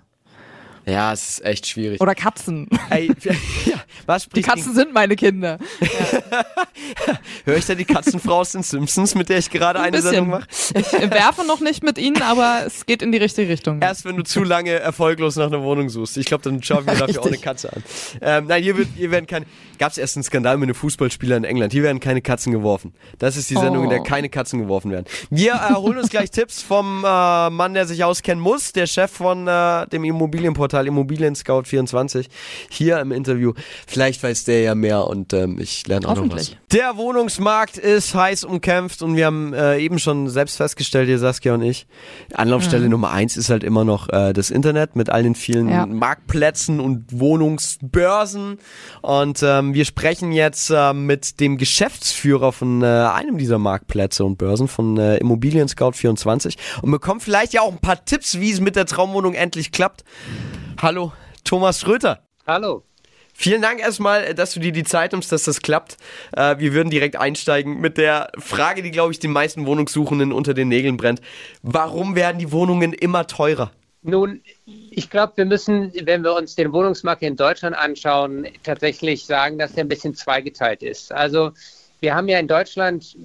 Ja, es ist echt schwierig. Oder Katzen. Ey, ja, was Die spricht Katzen sind meine Kinder. Höre ich da die Katzenfrau aus den Simpsons, mit der ich gerade eine Sendung mache? Ich werfe noch nicht mit ihnen, aber es geht in die richtige Richtung. Erst wenn du zu lange erfolglos nach einer Wohnung suchst. Ich glaube, dann schauen wir dafür auch eine Richtig. Katze an. Ähm, nein, hier, wird, hier werden keine. Gab es erst einen Skandal mit einem Fußballspieler in England. Hier werden keine Katzen geworfen. Das ist die Sendung, in der Oh. keine Katzen geworfen werden. Wir äh, holen uns gleich Tipps vom äh, Mann, der sich auskennen muss, der Chef von äh, dem Immobilienportal Immobilien Scout 24, hier im Interview. Vielleicht weiß der ja mehr und ähm, ich lerne auch noch was. Der Wohnungsmarkt ist heiß umkämpft und wir haben äh, eben schon selbst festgestellt, hier Saskia und ich, Anlaufstelle Nummer eins ist halt immer noch äh, das Internet mit all den vielen Ja. Marktplätzen und Wohnungsbörsen. Und ähm, wir sprechen jetzt äh, mit dem Geschäftsführer von äh, einem dieser Marktplätze und Börsen, von äh, Immobilien Scout 24 und bekommen vielleicht ja auch ein paar Tipps, wie es mit der Traumwohnung endlich klappt. Hallo, Thomas Schröter. Hallo. Vielen Dank erstmal, äh, dass du dir die Zeit nimmst, dass das klappt. Äh, wir würden direkt einsteigen mit der Frage, die, glaube ich, den meisten Wohnungssuchenden unter den Nägeln brennt. Warum werden die Wohnungen immer teurer? Nun, ich glaube, wir müssen, wenn wir uns den Wohnungsmarkt in Deutschland anschauen, tatsächlich sagen, dass er ein bisschen zweigeteilt ist. Also wir haben ja in Deutschland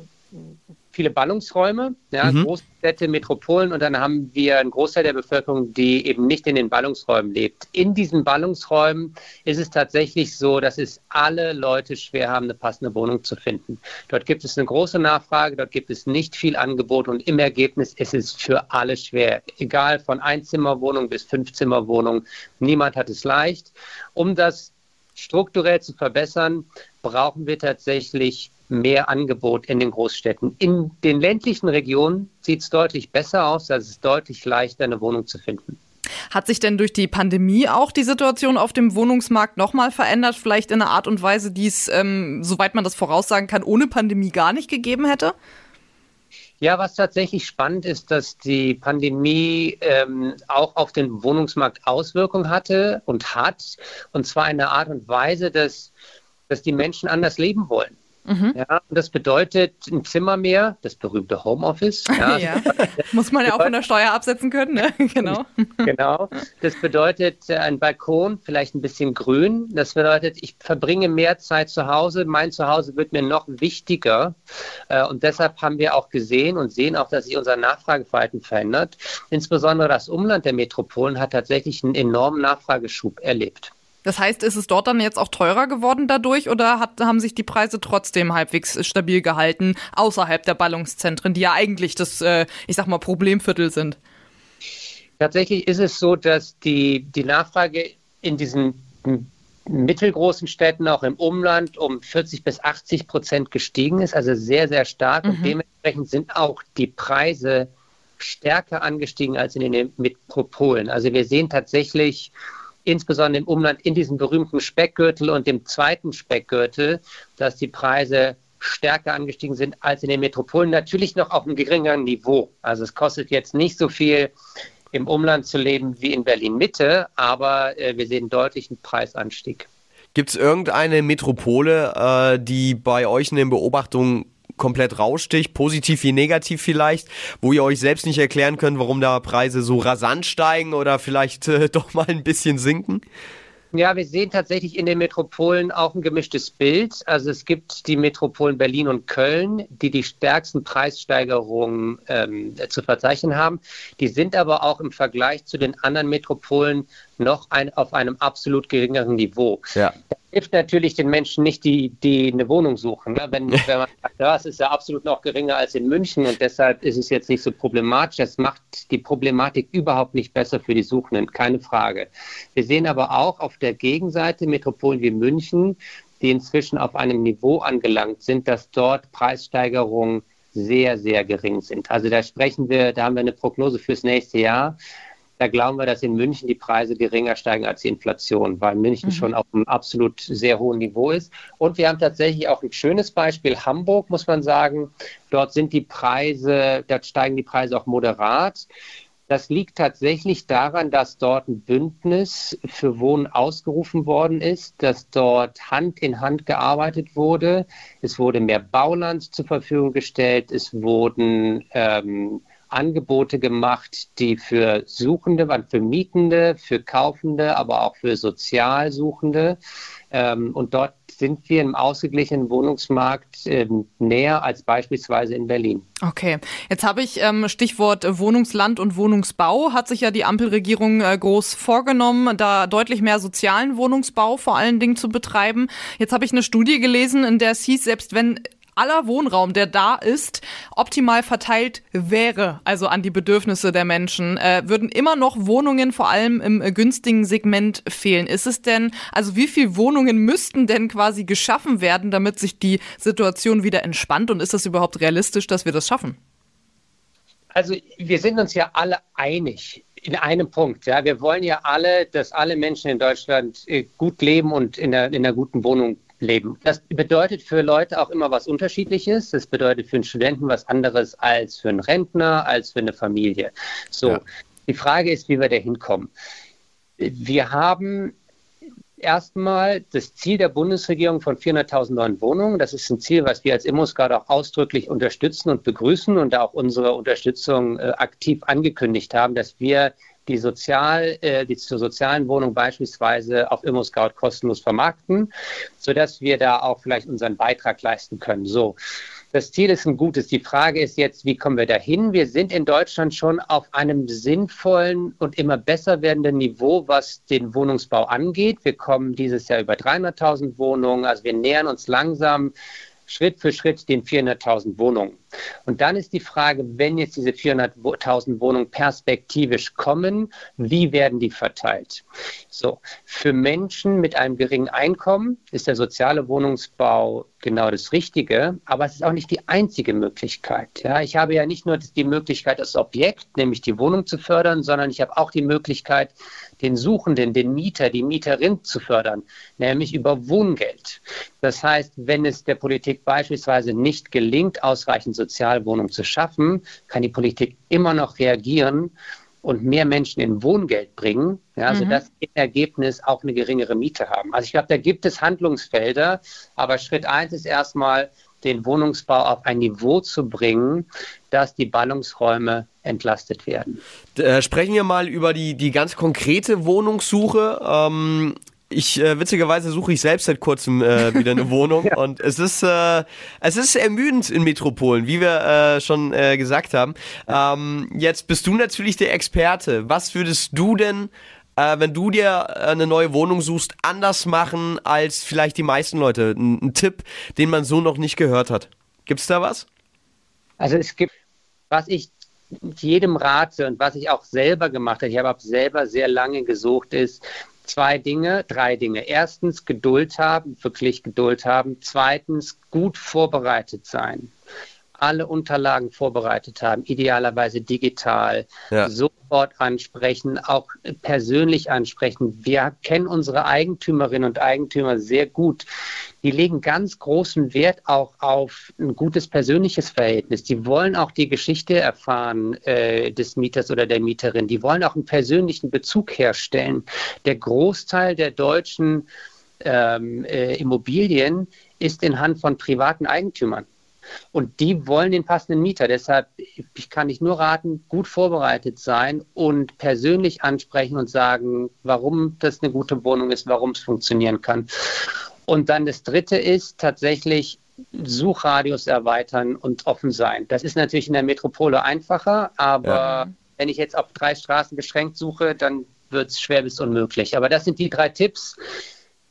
viele Ballungsräume, ja, Mhm. Großstädte, Metropolen und dann haben wir einen Großteil der Bevölkerung, die eben nicht in den Ballungsräumen lebt. In diesen Ballungsräumen ist es tatsächlich so, dass es alle Leute schwer haben, eine passende Wohnung zu finden. Dort gibt es eine große Nachfrage, dort gibt es nicht viel Angebot und im Ergebnis ist es für alle schwer. Egal von Einzimmerwohnung bis Fünfzimmerwohnung, niemand hat es leicht. Um das strukturell zu verbessern, brauchen wir tatsächlich mehr Angebot in den Großstädten. In den ländlichen Regionen sieht es deutlich besser aus, da ist es deutlich leichter, eine Wohnung zu finden. Hat sich denn durch die Pandemie auch die Situation auf dem Wohnungsmarkt nochmal verändert? Vielleicht in einer Art und Weise, die es, ähm, soweit man das voraussagen kann, ohne Pandemie gar nicht gegeben hätte? Ja, was tatsächlich spannend ist, dass die Pandemie ähm, auch auf den Wohnungsmarkt Auswirkungen hatte und hat. Und zwar in einer Art und Weise, dass, dass die Menschen anders leben wollen. Mhm. Ja, und das bedeutet ein Zimmer mehr, das berühmte Homeoffice. Ja, ja. Muss man ja auch von der Steuer absetzen können, ne? genau. genau. Das bedeutet äh, ein Balkon, vielleicht ein bisschen grün. Das bedeutet, ich verbringe mehr Zeit zu Hause. Mein Zuhause wird mir noch wichtiger. Äh, und deshalb haben wir auch gesehen und sehen auch, dass sich unser Nachfrageverhalten verändert. Insbesondere das Umland der Metropolen hat tatsächlich einen enormen Nachfrageschub erlebt. Das heißt, ist es dort dann jetzt auch teurer geworden dadurch oder hat, haben sich die Preise trotzdem halbwegs stabil gehalten, außerhalb der Ballungszentren, die ja eigentlich das, äh, ich sag mal, Problemviertel sind? Tatsächlich ist es so, dass die, die Nachfrage in diesen mittelgroßen Städten, auch im Umland, um 40 bis 80 Prozent gestiegen ist, also sehr, sehr stark. Mhm. Und dementsprechend sind auch die Preise stärker angestiegen als in den Metropolen. Also wir sehen tatsächlich insbesondere im Umland in diesem berühmten Speckgürtel und dem zweiten Speckgürtel, dass die Preise stärker angestiegen sind als in den Metropolen. Natürlich noch auf einem geringeren Niveau. Also es kostet jetzt nicht so viel im Umland zu leben wie in Berlin Mitte, aber äh, wir sehen deutlichen Preisanstieg. Gibt es irgendeine Metropole, äh, die bei euch in den Beobachtungen komplett raussticht, positiv wie negativ vielleicht, wo ihr euch selbst nicht erklären könnt, warum da Preise so rasant steigen oder vielleicht äh, doch mal ein bisschen sinken? Ja, wir sehen tatsächlich in den Metropolen auch ein gemischtes Bild. Also es gibt die Metropolen Berlin und Köln, die die stärksten Preissteigerungen ähm, zu verzeichnen haben. Die sind aber auch im Vergleich zu den anderen Metropolen noch ein, auf einem absolut geringeren Niveau. Ja hilft natürlich den Menschen nicht, die, die eine Wohnung suchen. Ne? Wenn, wenn man sagt, das ist ja absolut noch geringer als in München und deshalb ist es jetzt nicht so problematisch. Das macht die Problematik überhaupt nicht besser für die Suchenden, keine Frage. Wir sehen aber auch auf der Gegenseite Metropolen wie München, die inzwischen auf einem Niveau angelangt sind, dass dort Preissteigerungen sehr, sehr gering sind. Also da sprechen wir, da haben wir eine Prognose fürs nächste Jahr da glauben wir, dass in München die Preise geringer steigen als die Inflation, weil München mhm. schon auf einem absolut sehr hohen Niveau ist. Und wir haben tatsächlich auch ein schönes Beispiel, Hamburg, muss man sagen. Dort sind die Preise, dort steigen die Preise auch moderat. Das liegt tatsächlich daran, dass dort ein Bündnis für Wohnen ausgerufen worden ist, dass dort Hand in Hand gearbeitet wurde. Es wurde mehr Bauland zur Verfügung gestellt. Es wurden ähm, Angebote gemacht, die für Suchende waren, für Mietende, für Kaufende, aber auch für Sozialsuchende. Ähm, und dort sind wir im ausgeglichenen Wohnungsmarkt ähm, näher als beispielsweise in Berlin. Okay, jetzt habe ich ähm, Stichwort Wohnungsland und Wohnungsbau. Hat sich ja die Ampelregierung äh, groß vorgenommen, da deutlich mehr sozialen Wohnungsbau vor allen Dingen zu betreiben. Jetzt habe ich eine Studie gelesen, in der es hieß, selbst wenn aller Wohnraum, der da ist, optimal verteilt wäre, also an die Bedürfnisse der Menschen, äh, würden immer noch Wohnungen vor allem im äh, günstigen Segment fehlen. Ist es denn, also wie viele Wohnungen müssten denn quasi geschaffen werden, damit sich die Situation wieder entspannt? Und ist das überhaupt realistisch, dass wir das schaffen? Also wir sind uns ja alle einig in einem Punkt. Ja, wir wollen ja alle, dass alle Menschen in Deutschland äh, gut leben und in einer, in einer guten Wohnung leben. Das bedeutet für Leute auch immer was Unterschiedliches. Das bedeutet für einen Studenten was anderes als für einen Rentner, als für eine Familie. So, ja. die Frage ist, wie wir da hinkommen. Wir haben erstmal das Ziel der Bundesregierung von 400.000 neuen Wohnungen. Das ist ein Ziel, was wir als Immoscout auch ausdrücklich unterstützen und begrüßen und auch unsere Unterstützung äh, aktiv angekündigt haben, dass wir die, sozial, äh, die zur sozialen Wohnung beispielsweise auf ImmoScout kostenlos vermarkten, sodass wir da auch vielleicht unseren Beitrag leisten können. So. Das Ziel ist ein gutes. Die Frage ist jetzt, wie kommen wir dahin? Wir sind in Deutschland schon auf einem sinnvollen und immer besser werdenden Niveau, was den Wohnungsbau angeht. Wir kommen dieses Jahr über 300.000 Wohnungen. Also wir nähern uns langsam Schritt für Schritt den 400.000 Wohnungen. Und dann ist die Frage, wenn jetzt diese 400.000 Wohnungen perspektivisch kommen, wie werden die verteilt? So, für Menschen mit einem geringen Einkommen ist der soziale Wohnungsbau genau das Richtige, aber es ist auch nicht die einzige Möglichkeit. Ja, ich habe ja nicht nur die Möglichkeit, das Objekt, nämlich die Wohnung zu fördern, sondern ich habe auch die Möglichkeit, den Suchenden, den Mieter, die Mieterin zu fördern, nämlich über Wohngeld. Das heißt, wenn es der Politik beispielsweise nicht gelingt, ausreichend Sozialwohnungen zu schaffen, kann die Politik immer noch reagieren und mehr Menschen in Wohngeld bringen, ja, mhm. sodass im Ergebnis auch eine geringere Miete haben. Also ich glaube, da gibt es Handlungsfelder, aber Schritt eins ist erstmal, den Wohnungsbau auf ein Niveau zu bringen, dass die Ballungsräume entlastet werden. Äh, sprechen wir mal über die, die ganz konkrete Wohnungssuche. Ähm, ich äh, witzigerweise suche ich selbst seit kurzem äh, wieder eine Wohnung ja. und es ist äh, es ist ermüdend in Metropolen, wie wir äh, schon äh, gesagt haben. Ähm, jetzt bist du natürlich der Experte. Was würdest du denn, äh, wenn du dir äh, eine neue Wohnung suchst, anders machen als vielleicht die meisten Leute? Ein, ein Tipp, den man so noch nicht gehört hat. Gibt's da was? Also es gibt, was ich jedem rate und was ich auch selber gemacht habe, ich habe auch selber sehr lange gesucht, ist, zwei Dinge, drei Dinge. Erstens Geduld haben, wirklich Geduld haben. Zweitens gut vorbereitet sein. Alle Unterlagen vorbereitet haben, idealerweise digital, ja. sofort ansprechen, auch persönlich ansprechen. Wir kennen unsere Eigentümerinnen und Eigentümer sehr gut die legen ganz großen Wert auch auf ein gutes persönliches Verhältnis. Die wollen auch die Geschichte erfahren äh, des Mieters oder der Mieterin. Die wollen auch einen persönlichen Bezug herstellen. Der Großteil der deutschen ähm, äh, Immobilien ist in Hand von privaten Eigentümern. Und die wollen den passenden Mieter. Deshalb ich kann ich nur raten, gut vorbereitet sein und persönlich ansprechen und sagen, warum das eine gute Wohnung ist, warum es funktionieren kann. Und dann das Dritte ist tatsächlich Suchradius erweitern und offen sein. Das ist natürlich in der Metropole einfacher, aber ja. wenn ich jetzt auf drei Straßen beschränkt suche, dann wird es schwer bis unmöglich. Aber das sind die drei Tipps,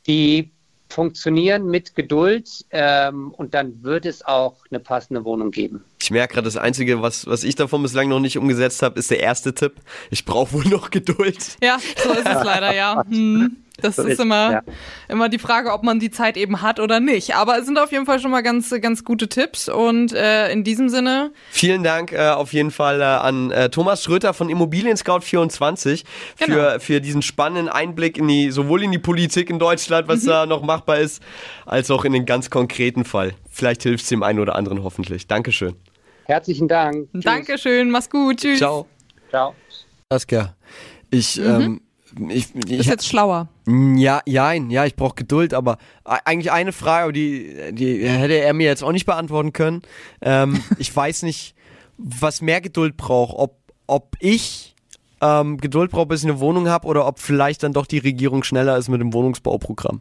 die funktionieren mit Geduld ähm, und dann wird es auch eine passende Wohnung geben. Ich merke gerade, das Einzige, was, was ich davon bislang noch nicht umgesetzt habe, ist der erste Tipp. Ich brauche wohl noch Geduld. Ja, so ist es leider, ja. Hm. Das so ist, ist, immer, ja. immer die Frage, ob man die Zeit eben hat oder nicht. Aber es sind auf jeden Fall schon mal ganz, ganz gute Tipps. Und äh, in diesem Sinne. Vielen Dank äh, auf jeden Fall äh, an äh, Thomas Schröter von Immobilien Scout 24 für, genau. für diesen spannenden Einblick in die, sowohl in die Politik in Deutschland, was mhm. da noch machbar ist, als auch in den ganz konkreten Fall. Vielleicht hilft es dem einen oder anderen hoffentlich. Dankeschön. Herzlichen Dank. Tschüss. Dankeschön. Mach's gut. Tschüss. Ciao. Ciao. Saskia, ich, mhm. ähm, ich, ich, ist jetzt schlauer. Ja, ja, ja, ich brauche Geduld, aber eigentlich eine Frage, die, die hätte er mir jetzt auch nicht beantworten können. Ähm, ich weiß nicht, was mehr Geduld braucht, ob, ob ich ähm, Geduld brauche, bis ich eine Wohnung habe oder ob vielleicht dann doch die Regierung schneller ist mit dem Wohnungsbauprogramm.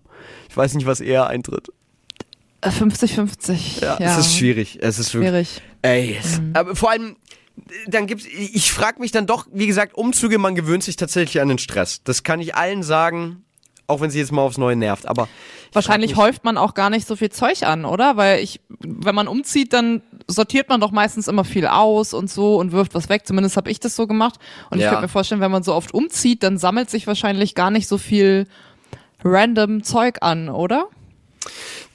Ich weiß nicht, was eher eintritt. 50-50. Ja, ja, es ist schwierig. Es ist schwierig. Wirklich, ey, es, mhm. aber vor allem, dann gibt's, ich frage mich dann doch, wie gesagt, Umzüge, man gewöhnt sich tatsächlich an den Stress. Das kann ich allen sagen, auch wenn sie jetzt mal aufs Neue nervt. Aber wahrscheinlich häuft man auch gar nicht so viel Zeug an, oder? Weil ich, wenn man umzieht, dann sortiert man doch meistens immer viel aus und so und wirft was weg. Zumindest habe ich das so gemacht. Und ja. ich könnte mir vorstellen, wenn man so oft umzieht, dann sammelt sich wahrscheinlich gar nicht so viel random Zeug an, oder?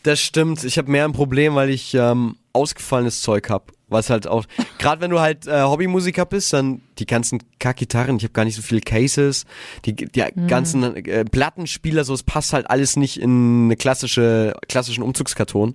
Das stimmt. Ich habe mehr ein Problem, weil ich ähm, ausgefallenes Zeug habe. Was halt auch, gerade wenn du halt äh, Hobbymusiker bist, dann die ganzen Kackgitarren, ich habe gar nicht so viele Cases, die, die mhm. ganzen äh, Plattenspieler, so, es passt halt alles nicht in eine klassische, klassischen Umzugskarton.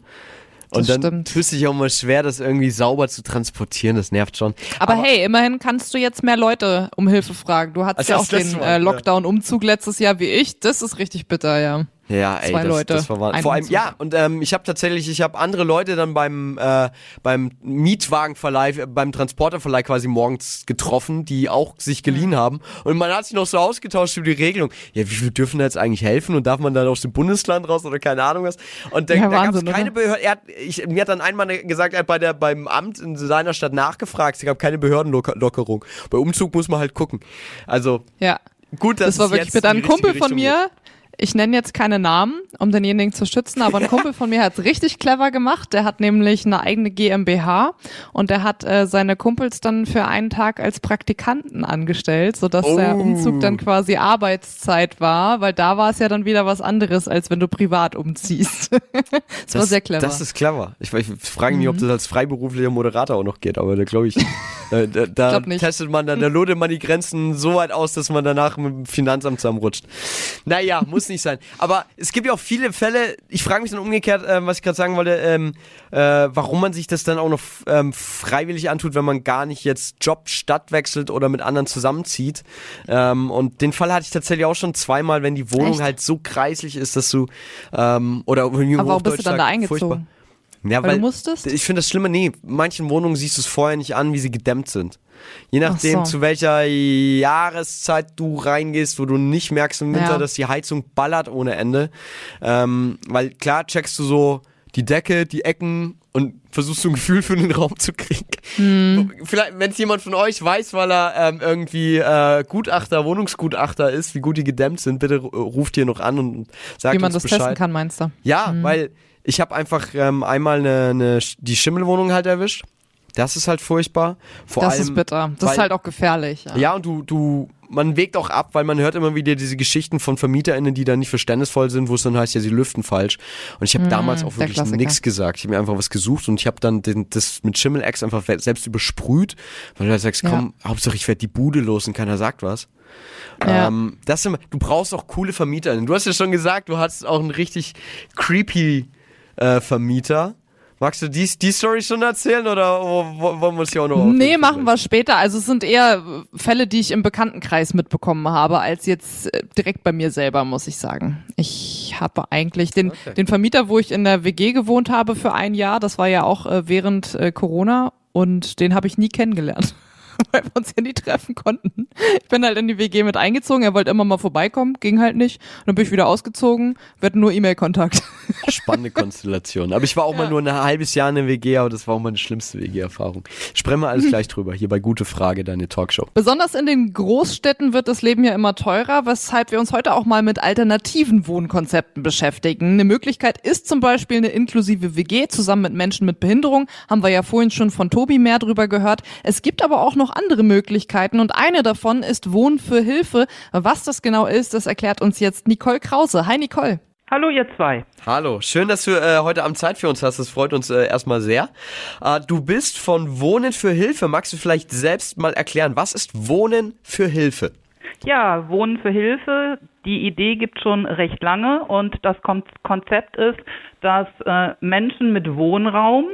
Und das dann stimmt. tust dich auch mal schwer, das irgendwie sauber zu transportieren. Das nervt schon. Aber, Aber hey, immerhin kannst du jetzt mehr Leute um Hilfe fragen. Du hattest also ja auch den äh, Lockdown-Umzug letztes Jahr wie ich. Das ist richtig bitter, ja. Ja, ey, Zwei das, Leute. das war vor allem ja und ähm, ich habe tatsächlich, ich habe andere Leute dann beim äh, beim Mietwagenverleih, äh, beim Transporterverleih quasi morgens getroffen, die auch sich geliehen mhm. haben und man hat sich noch so ausgetauscht über die Regelung. Ja, wie viel dürfen da jetzt eigentlich helfen und darf man dann aus dem Bundesland raus oder keine Ahnung was? Und dann, ja, da gab es keine Behörde. Er hat, ich, mir hat dann einmal gesagt, er hat bei der beim Amt in seiner Stadt nachgefragt. Es gab keine Behördenlockerung. Bei Umzug muss man halt gucken. Also ja. Gut, dass das war wirklich mit einem Kumpel von mir. Geht Ich nenne jetzt keine Namen, um denjenigen zu schützen, aber ein Kumpel von mir hat es richtig clever gemacht. Der hat nämlich eine eigene GmbH und der hat äh, seine Kumpels dann für einen Tag als Praktikanten angestellt, sodass oh. der Umzug dann quasi Arbeitszeit war, weil da war es ja dann wieder was anderes, als wenn du privat umziehst. das, das, war sehr clever. Das ist clever. Ich, ich frage mich, mhm. ob das als freiberuflicher Moderator auch noch geht, aber da glaube ich, äh, da, da testet man dann, da lodet man die Grenzen so weit aus, dass man danach mit dem Finanzamt zusammenrutscht. Naja, muss nicht sein. Aber es gibt ja auch viele Fälle, ich frage mich dann umgekehrt, äh, was ich gerade sagen wollte, ähm, äh, warum man sich das dann auch noch ähm, freiwillig antut, wenn man gar nicht jetzt Job, Stadt wechselt oder mit anderen zusammenzieht. Ähm, und den Fall hatte ich tatsächlich auch schon zweimal, wenn die Wohnung Echt? halt so kreislich ist, dass du ähm, oder Aber warum bist du dann da eingezogen? Furchtbar. Ja, weil, weil? Ich finde das Schlimme, nee, manchen Wohnungen siehst du es vorher nicht an, wie sie gedämmt sind. Je nachdem, so. zu welcher Jahreszeit du reingehst, wo du nicht merkst im Winter, ja. dass die Heizung ballert ohne Ende. Ähm, weil klar checkst du so die Decke, die Ecken und versuchst du ein Gefühl für den Raum zu kriegen. Mhm. Vielleicht, wenn es jemand von euch weiß, weil er ähm, irgendwie äh, Gutachter, Wohnungsgutachter ist, wie gut die gedämmt sind, bitte ruft hier noch an und sagt Wie man das Bescheid. testen kann, meinst du? Ja, mhm. weil ich habe einfach ähm, einmal eine, eine, die Schimmelwohnung halt erwischt. Das ist halt furchtbar. Vor das allem, ist bitter. Das weil, ist halt auch gefährlich. Ja. ja, und du, du, man wägt auch ab, weil man hört immer wieder diese Geschichten von VermieterInnen, die da nicht verständnisvoll sind, wo es dann heißt, ja, sie lüften falsch. Und ich habe mm, damals auch wirklich nichts gesagt. Ich habe mir einfach was gesucht und ich habe dann den, das mit Schimmel-Ex einfach selbst übersprüht, weil du halt sagst, komm, ja. Hauptsache ich werde die Bude los und keiner sagt was. Ja. Ähm, das, du brauchst auch coole VermieterInnen. Du hast ja schon gesagt, du hast auch einen richtig creepy äh, Vermieter. Magst du die, die Story schon erzählen oder wollen wir es hier auch noch Nee, machen wir später. Also es sind eher Fälle, die ich im Bekanntenkreis mitbekommen habe, als jetzt äh, direkt bei mir selber, muss ich sagen. Ich habe eigentlich den, okay. den Vermieter, wo ich in der WG gewohnt habe für ein Jahr, das war ja auch äh, während äh, Corona und den habe ich nie kennengelernt. weil wir uns ja nie treffen konnten. Ich bin halt in die WG mit eingezogen, er wollte immer mal vorbeikommen, ging halt nicht. Und dann bin ich wieder ausgezogen, wir hatten nur E-Mail-Kontakt. Spannende Konstellation. Aber ich war auch ja. mal nur ein halbes Jahr in der WG, aber das war auch meine schlimmste WG-Erfahrung. Sprechen wir alles gleich drüber, hier bei Gute Frage, deine Talkshow. Besonders in den Großstädten wird das Leben ja immer teurer, weshalb wir uns heute auch mal mit alternativen Wohnkonzepten beschäftigen. Eine Möglichkeit ist zum Beispiel eine inklusive WG zusammen mit Menschen mit Behinderung. Haben wir ja vorhin schon von Tobi mehr drüber gehört. Es gibt aber auch noch noch andere Möglichkeiten und eine davon ist Wohnen für Hilfe. Was das genau ist, das erklärt uns jetzt Nicole Krause. Hi Nicole. Hallo ihr zwei. Hallo, schön, dass du äh, heute Abend Zeit für uns hast. Das freut uns äh, erstmal sehr. Äh, du bist von Wohnen für Hilfe. Magst du vielleicht selbst mal erklären, was ist Wohnen für Hilfe? Ja, Wohnen für Hilfe. Die Idee gibt schon recht lange und das Konzept ist, dass äh, Menschen mit Wohnraum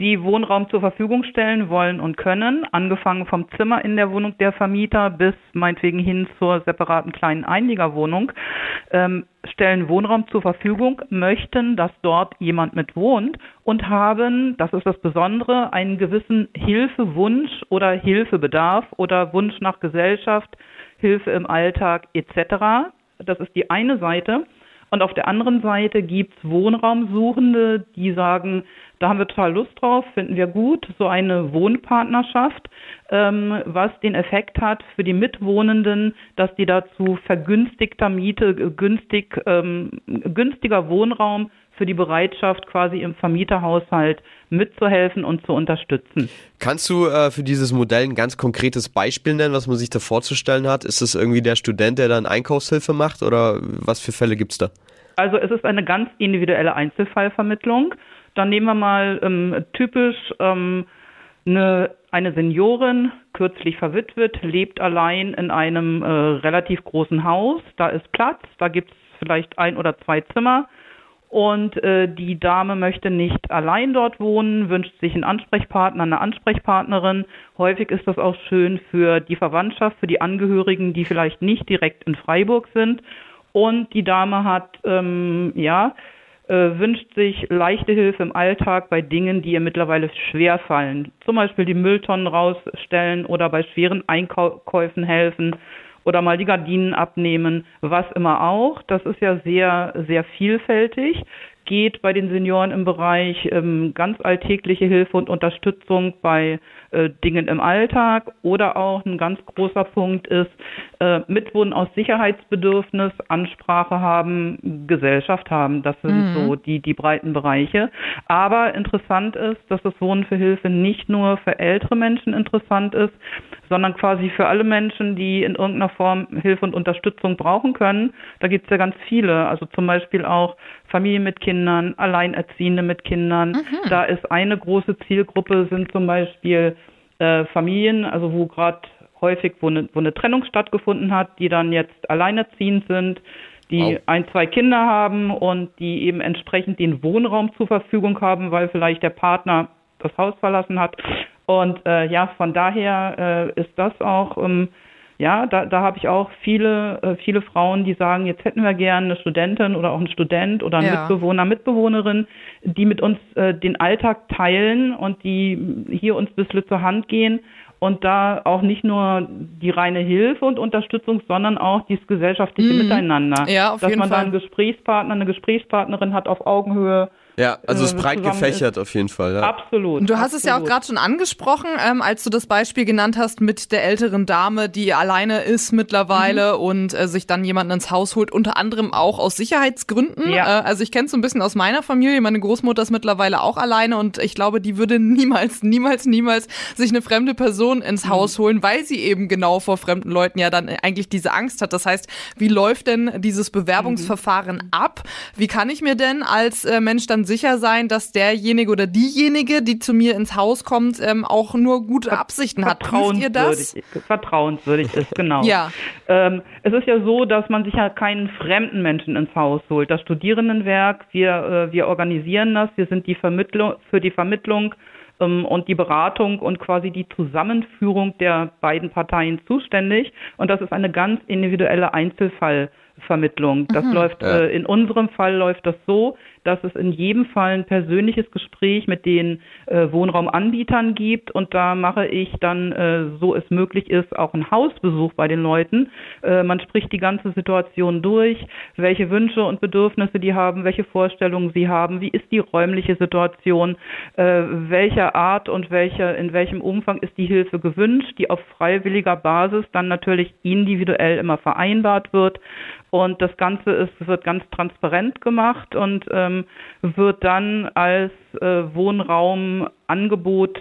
die Wohnraum zur Verfügung stellen wollen und können, angefangen vom Zimmer in der Wohnung der Vermieter bis meinetwegen hin zur separaten kleinen Einliegerwohnung, ähm, stellen Wohnraum zur Verfügung, möchten, dass dort jemand mit wohnt und haben, das ist das Besondere, einen gewissen Hilfewunsch oder Hilfebedarf oder Wunsch nach Gesellschaft, Hilfe im Alltag etc. Das ist die eine Seite. Und auf der anderen Seite gibt es Wohnraumsuchende, die sagen, da haben wir total Lust drauf, finden wir gut, so eine Wohnpartnerschaft, ähm, was den Effekt hat für die Mitwohnenden, dass die dazu vergünstigter Miete, günstig, ähm, günstiger Wohnraum für die Bereitschaft, quasi im Vermieterhaushalt mitzuhelfen und zu unterstützen. Kannst du äh, für dieses Modell ein ganz konkretes Beispiel nennen, was man sich da vorzustellen hat? Ist es irgendwie der Student, der dann Einkaufshilfe macht oder was für Fälle gibt es da? Also es ist eine ganz individuelle Einzelfallvermittlung. Dann nehmen wir mal ähm, typisch ähm, eine, eine Seniorin, kürzlich verwitwet, lebt allein in einem äh, relativ großen Haus. Da ist Platz, da gibt es vielleicht ein oder zwei Zimmer. Und äh, die Dame möchte nicht allein dort wohnen, wünscht sich einen Ansprechpartner, eine Ansprechpartnerin. Häufig ist das auch schön für die Verwandtschaft, für die Angehörigen, die vielleicht nicht direkt in Freiburg sind. Und die Dame hat ähm, ja wünscht sich leichte Hilfe im Alltag bei Dingen, die ihr mittlerweile schwer fallen. Zum Beispiel die Mülltonnen rausstellen oder bei schweren Einkäufen helfen oder mal die Gardinen abnehmen, was immer auch. Das ist ja sehr, sehr vielfältig. Geht bei den Senioren im Bereich ähm, ganz alltägliche Hilfe und Unterstützung bei äh, Dingen im Alltag oder auch ein ganz großer Punkt ist, äh, Mitwohnen aus Sicherheitsbedürfnis, Ansprache haben, Gesellschaft haben. Das sind Mhm. so die, die breiten Bereiche. Aber interessant ist, dass das Wohnen für Hilfe nicht nur für ältere Menschen interessant ist, sondern quasi für alle Menschen, die in irgendeiner Form Hilfe und Unterstützung brauchen können. Da gibt es ja ganz viele. Also zum Beispiel auch Familien mit Kindern, Alleinerziehende mit Kindern. Da ist eine große Zielgruppe, sind zum Beispiel äh, Familien, also wo gerade häufig, wo eine, wo eine Trennung stattgefunden hat, die dann jetzt alleinerziehend sind, die Wow. ein, zwei Kinder haben und die eben entsprechend den Wohnraum zur Verfügung haben, weil vielleicht der Partner das Haus verlassen hat. Und äh, ja, von daher äh, ist das auch, ähm, ja, da, da habe ich auch viele, äh, viele Frauen, die sagen, jetzt hätten wir gerne eine Studentin oder auch einen Student oder einen Ja. Mitbewohner, Mitbewohnerin, die mit uns äh, den Alltag teilen und die hier uns ein bisschen zur Hand gehen und da auch nicht nur die reine Hilfe und Unterstützung, sondern auch dieses gesellschaftliche Mhm. Miteinander. Ja, auf Dass jeden man da Fall. einen Gesprächspartner, eine Gesprächspartnerin hat auf Augenhöhe. Ja, also es ist äh, breit gefächert auf jeden Fall. Ja. Absolut. Und du hast es ja auch absolut. gerade schon angesprochen, ähm, als du das Beispiel genannt hast mit der älteren Dame, die alleine ist mittlerweile und äh, sich dann jemanden ins Haus holt, unter anderem auch aus Sicherheitsgründen. Ja. Äh, also ich kenne es so ein bisschen aus meiner Familie. Meine Großmutter ist mittlerweile auch alleine und ich glaube, die würde niemals, niemals, niemals sich eine fremde Person ins Haus holen, weil sie eben genau vor fremden Leuten ja dann eigentlich diese Angst hat. Das heißt, wie läuft denn dieses Bewerbungsverfahren ab? Wie kann ich mir denn als äh, Mensch dann sicher sein, dass derjenige oder diejenige, die zu mir ins Haus kommt, ähm, auch nur gute Absichten hat? Prüft ihr das? Vertrauenswürdig, vertrauenswürdig ist, genau. Ja. Ähm, es ist ja so, dass man sich ja keinen fremden Menschen ins Haus holt. Das Studierendenwerk, wir, äh, wir organisieren das, wir sind die Vermittlung, für die Vermittlung ähm, und die Beratung und quasi die Zusammenführung der beiden Parteien zuständig. Und das ist eine ganz individuelle Einzelfallvermittlung. Das läuft, Ja. äh, in unserem Fall läuft das so, dass es in jedem Fall ein persönliches Gespräch mit den äh, Wohnraumanbietern gibt und da mache ich dann, äh, so es möglich ist, auch einen Hausbesuch bei den Leuten. Äh, man spricht die ganze Situation durch, welche Wünsche und Bedürfnisse die haben, welche Vorstellungen sie haben, wie ist die räumliche Situation, äh, welcher Art und welche, in welchem Umfang ist die Hilfe gewünscht, die auf freiwilliger Basis dann natürlich individuell immer vereinbart wird. Und das Ganze ist, wird ganz transparent gemacht und ähm, wird dann als äh, Wohnraumangebot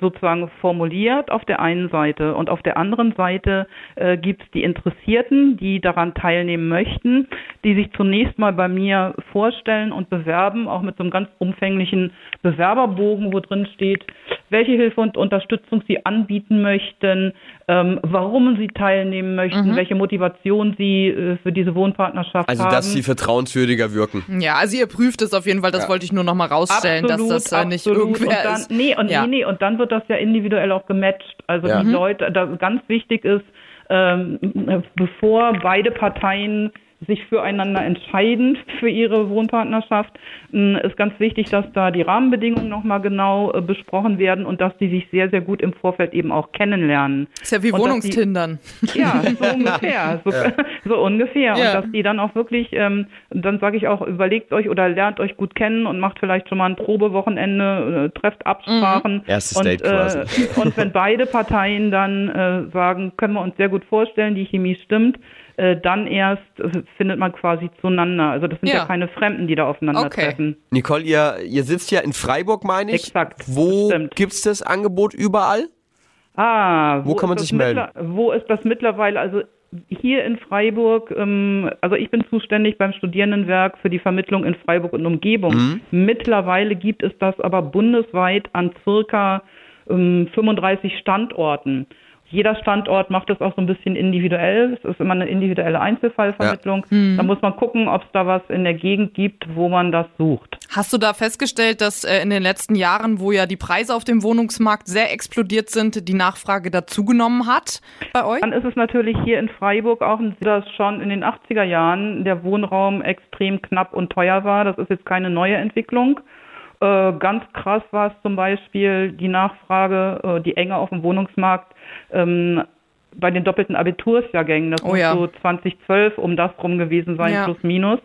sozusagen formuliert auf der einen Seite. Und auf der anderen Seite äh, gibt es die Interessierten, die daran teilnehmen möchten, die sich zunächst mal bei mir vorstellen und bewerben, auch mit so einem ganz umfänglichen Bewerberbogen, wo drin steht, welche Hilfe und Unterstützung sie anbieten möchten, ähm, warum sie teilnehmen möchten, welche Motivation sie äh, für diese Wohnpartnerschaft Also haben. dass sie vertrauenswürdiger wirken. Ja, also ihr prüft es auf jeden Fall, das Ja. wollte ich nur noch mal rausstellen, dass das äh, nicht absolut. irgendwer und dann, ist. Nee, und Ja. nee, nee, und dann wird das ja individuell auch gematcht. Also Ja. die Leute, da ganz wichtig ist, ähm, bevor beide Parteien sich füreinander entscheiden für ihre Wohnpartnerschaft, mh, ist ganz wichtig, dass da die Rahmenbedingungen nochmal genau äh, besprochen werden und dass die sich sehr, sehr gut im Vorfeld eben auch kennenlernen. Ist ja wie Und die- Wohnungstindern. Ja, so ungefähr. So, so ungefähr. Ja. Und dass die dann auch wirklich, ähm, dann sage ich auch, überlegt euch oder lernt euch gut kennen und macht vielleicht schon mal ein Probewochenende, äh, trefft Absprachen. Erstes und, Date quasi. Äh, und wenn beide Parteien dann äh, sagen, können wir uns sehr gut vorstellen, die Chemie stimmt, äh, dann erst äh, findet man quasi zueinander. Also das sind ja, Ja. keine Fremden, die da aufeinandertreffen. Nicole, ihr, ihr sitzt ja in Freiburg, meine ich. Exakt, Wo stimmt. gibt's das Angebot überall? Ah, Wo kann man ist sich das melden? Wo ist das mittlerweile? Also hier in Freiburg, ähm, also ich bin zuständig beim Studierendenwerk für die Vermittlung in Freiburg und Umgebung. Mhm. Mittlerweile gibt es das aber bundesweit an circa ähm, 35 Standorten. Jeder Standort macht das auch so ein bisschen individuell. Es ist immer eine individuelle Einzelfallvermittlung. Da muss man gucken, ob es da was in der Gegend gibt, wo man das sucht. Hast du da festgestellt, dass äh, in den letzten Jahren, wo ja die Preise auf dem Wohnungsmarkt sehr explodiert sind, die Nachfrage dazugenommen hat bei euch? Dann ist es natürlich hier in Freiburg auch, dass schon in den 80er Jahren der Wohnraum extrem knapp und teuer war. Das ist jetzt keine neue Entwicklung. Äh, ganz krass war es zum Beispiel die Nachfrage, äh, die Enge auf dem Wohnungsmarkt ähm, bei den doppelten Abitursjahrgängen. Das Oh muss ja. so 2012 um das rum gewesen sein, Ja. plus minus.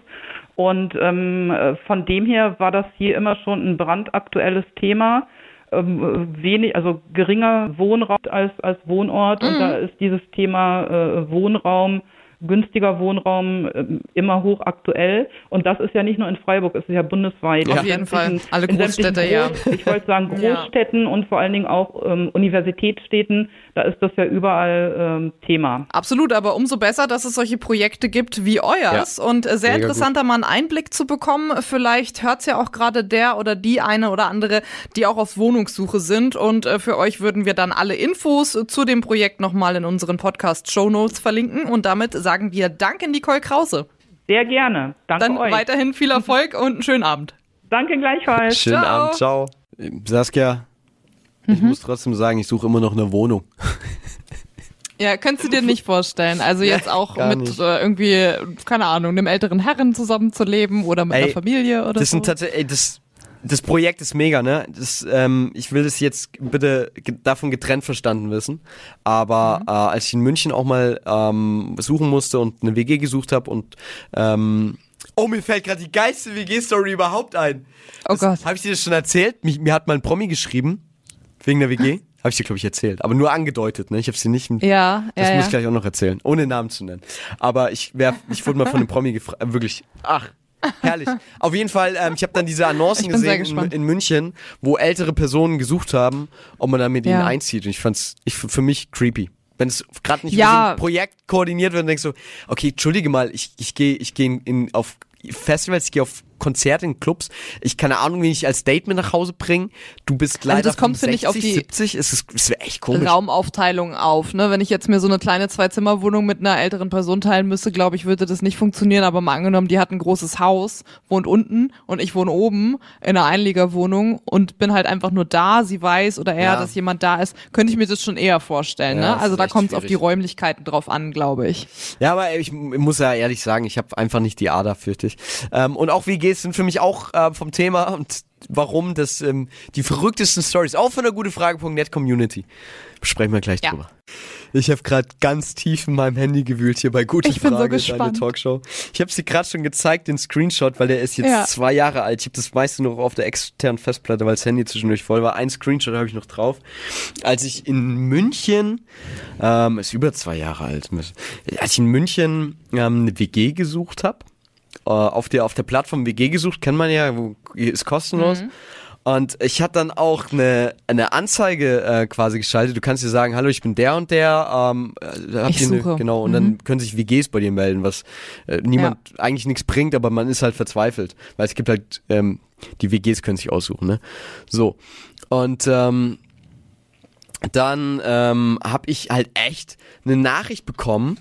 Und ähm, äh, von dem her war das hier immer schon ein brandaktuelles Thema. ähm, wenig, also geringer Wohnraum als, als Wohnort und da ist dieses Thema äh, Wohnraum günstiger Wohnraum äh, immer hochaktuell. Und das ist ja nicht nur in Freiburg, es ist ja bundesweit. Auf In jeden Fall. Alle Großstädte, ja. Groß- Ich wollte sagen Ja. Großstädten und vor allen Dingen auch ähm, Universitätsstädten, da ist das ja überall ähm, Thema. Absolut, aber umso besser, dass es solche Projekte gibt wie euers. Und äh, sehr Mega interessant, da mal einen Einblick zu bekommen. Vielleicht hört's ja auch gerade der oder die eine oder andere, die auch auf Wohnungssuche sind. Und äh, für euch würden wir dann alle Infos zu dem Projekt nochmal in unseren Podcast-Show Notes verlinken. Und damit sagen wir Danke, Nicole Krause. Sehr gerne. Danke Dann euch. weiterhin viel Erfolg und einen schönen Abend. Danke gleichfalls. Schönen Ciao. Abend, ciao. Saskia, ich Mhm. muss trotzdem sagen, ich suche immer noch eine Wohnung. Ja, könntest du dir nicht vorstellen. Also jetzt auch gar mit äh, irgendwie, keine Ahnung, einem älteren Herren zusammenzuleben oder mit Ey, einer Familie oder Das so. sind tatsächlich, ey, das, das Projekt ist mega, ne? Das, ähm, ich will das jetzt bitte davon getrennt verstanden wissen. Aber Mhm. äh, als ich in München auch mal ähm, suchen musste und eine WG gesucht habe und ähm, Oh, mir fällt gerade die geilste WG-Story überhaupt ein. Oh Gott. Habe ich dir das schon erzählt? Mich, mir hat mal ein Promi geschrieben, wegen der WG. Habe ich dir, glaube ich, erzählt. Aber nur angedeutet, ne? Ich habe sie nicht. Ja, Das ja, muss ja. ich gleich auch noch erzählen, ohne Namen zu nennen. Aber ich, wär, ich wurde mal von einem Promi gefragt, äh, wirklich, ach, herrlich. Auf jeden Fall, ähm, ich habe dann diese Annoncen gesehen in, in München, wo ältere Personen gesucht haben, ob man da mit ihnen Ja. einzieht. Und ich fand's ich, für mich creepy. Wenn es gerade nicht Ja. ein Projekt koordiniert wird, dann denkst du, okay, entschuldige mal, ich, ich gehe ich geh in, auf Festivals, ich gehe auf Konzerte in Clubs. Ich keine Ahnung, wie ich als Date mit nach Hause bringe. Du bist leider Also das kommt, finde ich, auf 65, die 70. Es ist, es wäre echt komisch. Raumaufteilung auf. Ne? Wenn ich jetzt mir so eine kleine Zwei-Zimmer-Wohnung mit einer älteren Person teilen müsste, glaube ich, würde das nicht funktionieren. Aber mal angenommen, die hat ein großes Haus, wohnt unten und ich wohne oben in einer Einliegerwohnung und bin halt einfach nur da, sie weiß oder er, Ja. dass jemand da ist, könnte ich mir das schon eher vorstellen. Ja, ne? Also da kommt es auf die. Räumlichkeiten drauf an, glaube ich. Ja, aber ich muss ja ehrlich sagen, ich habe einfach nicht die Ader, fürchte ich. Ähm, und auch WGs sind für mich auch äh, vom Thema und warum das ähm, die verrücktesten Stories, auch von der gutefrage.net Community. Besprechen wir gleich Ja. drüber. Ich habe gerade ganz tief in meinem Handy gewühlt hier bei Gute Ich bin so Frage, deine. Talkshow. Ich habe sie gerade schon gezeigt, den Screenshot, weil der ist jetzt Ja. zwei Jahre alt. Ich habe das meiste noch auf der externen Festplatte, weil das Handy zwischendurch voll war. Ein Screenshot habe ich noch drauf. Als ich in München, ähm, ist über zwei Jahre alt, als ich in München ähm, eine WG gesucht habe, äh, auf der auf der Plattform WG gesucht, kennt man ja, ist kostenlos. Mhm. Und ich hatte dann auch eine, eine Anzeige äh, quasi geschaltet. Du kannst dir sagen, hallo, ich bin der und der. Ähm, äh, habt ihr suche. genau, und dann können sich WGs bei dir melden, was äh, niemand eigentlich nichts bringt, aber man ist halt verzweifelt. Weil es gibt halt, ähm, die WGs können sich aussuchen, ne? So. Und ähm, dann ähm, habe ich halt echt eine Nachricht bekommen.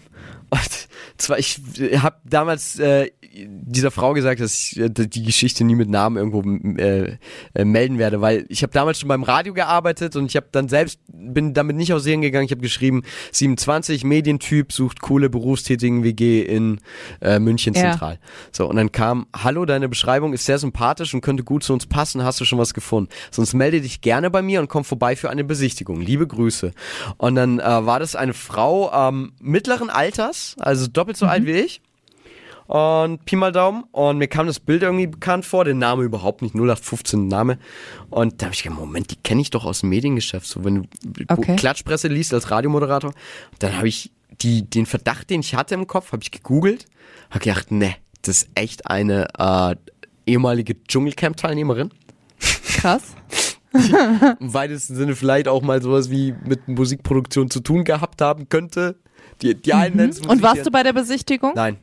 Und zwar, ich habe damals äh, dieser Frau gesagt, dass ich äh, die Geschichte nie mit Namen irgendwo äh, äh, melden werde, weil ich habe damals schon beim Radio gearbeitet und ich habe dann selbst, bin damit nicht aus Serien gegangen, ich habe geschrieben, 27, Medientyp, sucht coole berufstätigen WG in äh, München Ja. Zentral. So, und dann kam, hallo, deine Beschreibung ist sehr sympathisch und könnte gut zu uns passen, hast du schon was gefunden? Sonst melde dich gerne bei mir und komm vorbei für eine Besichtigung. Liebe Grüße. Und dann äh, war das eine Frau ähm, mittleren Alters, also doppelt so alt wie ich. Und Pi mal Daumen. Und mir kam das Bild irgendwie bekannt vor, den Name überhaupt nicht, 0815 Name. Und da habe ich gedacht, Moment, die kenne ich doch aus dem Mediengeschäft. So, wenn du Okay. Klatschpresse liest als Radiomoderator, dann habe ich die, den Verdacht, den ich hatte im Kopf, habe ich gegoogelt, habe gedacht, ne, das ist echt eine äh, ehemalige Dschungelcamp-Teilnehmerin. Krass. Im weitesten Sinne vielleicht auch mal sowas wie mit Musikproduktion zu tun gehabt haben könnte. Die, die einen nennen es Mhm. Und warst du bei der Besichtigung? Nein.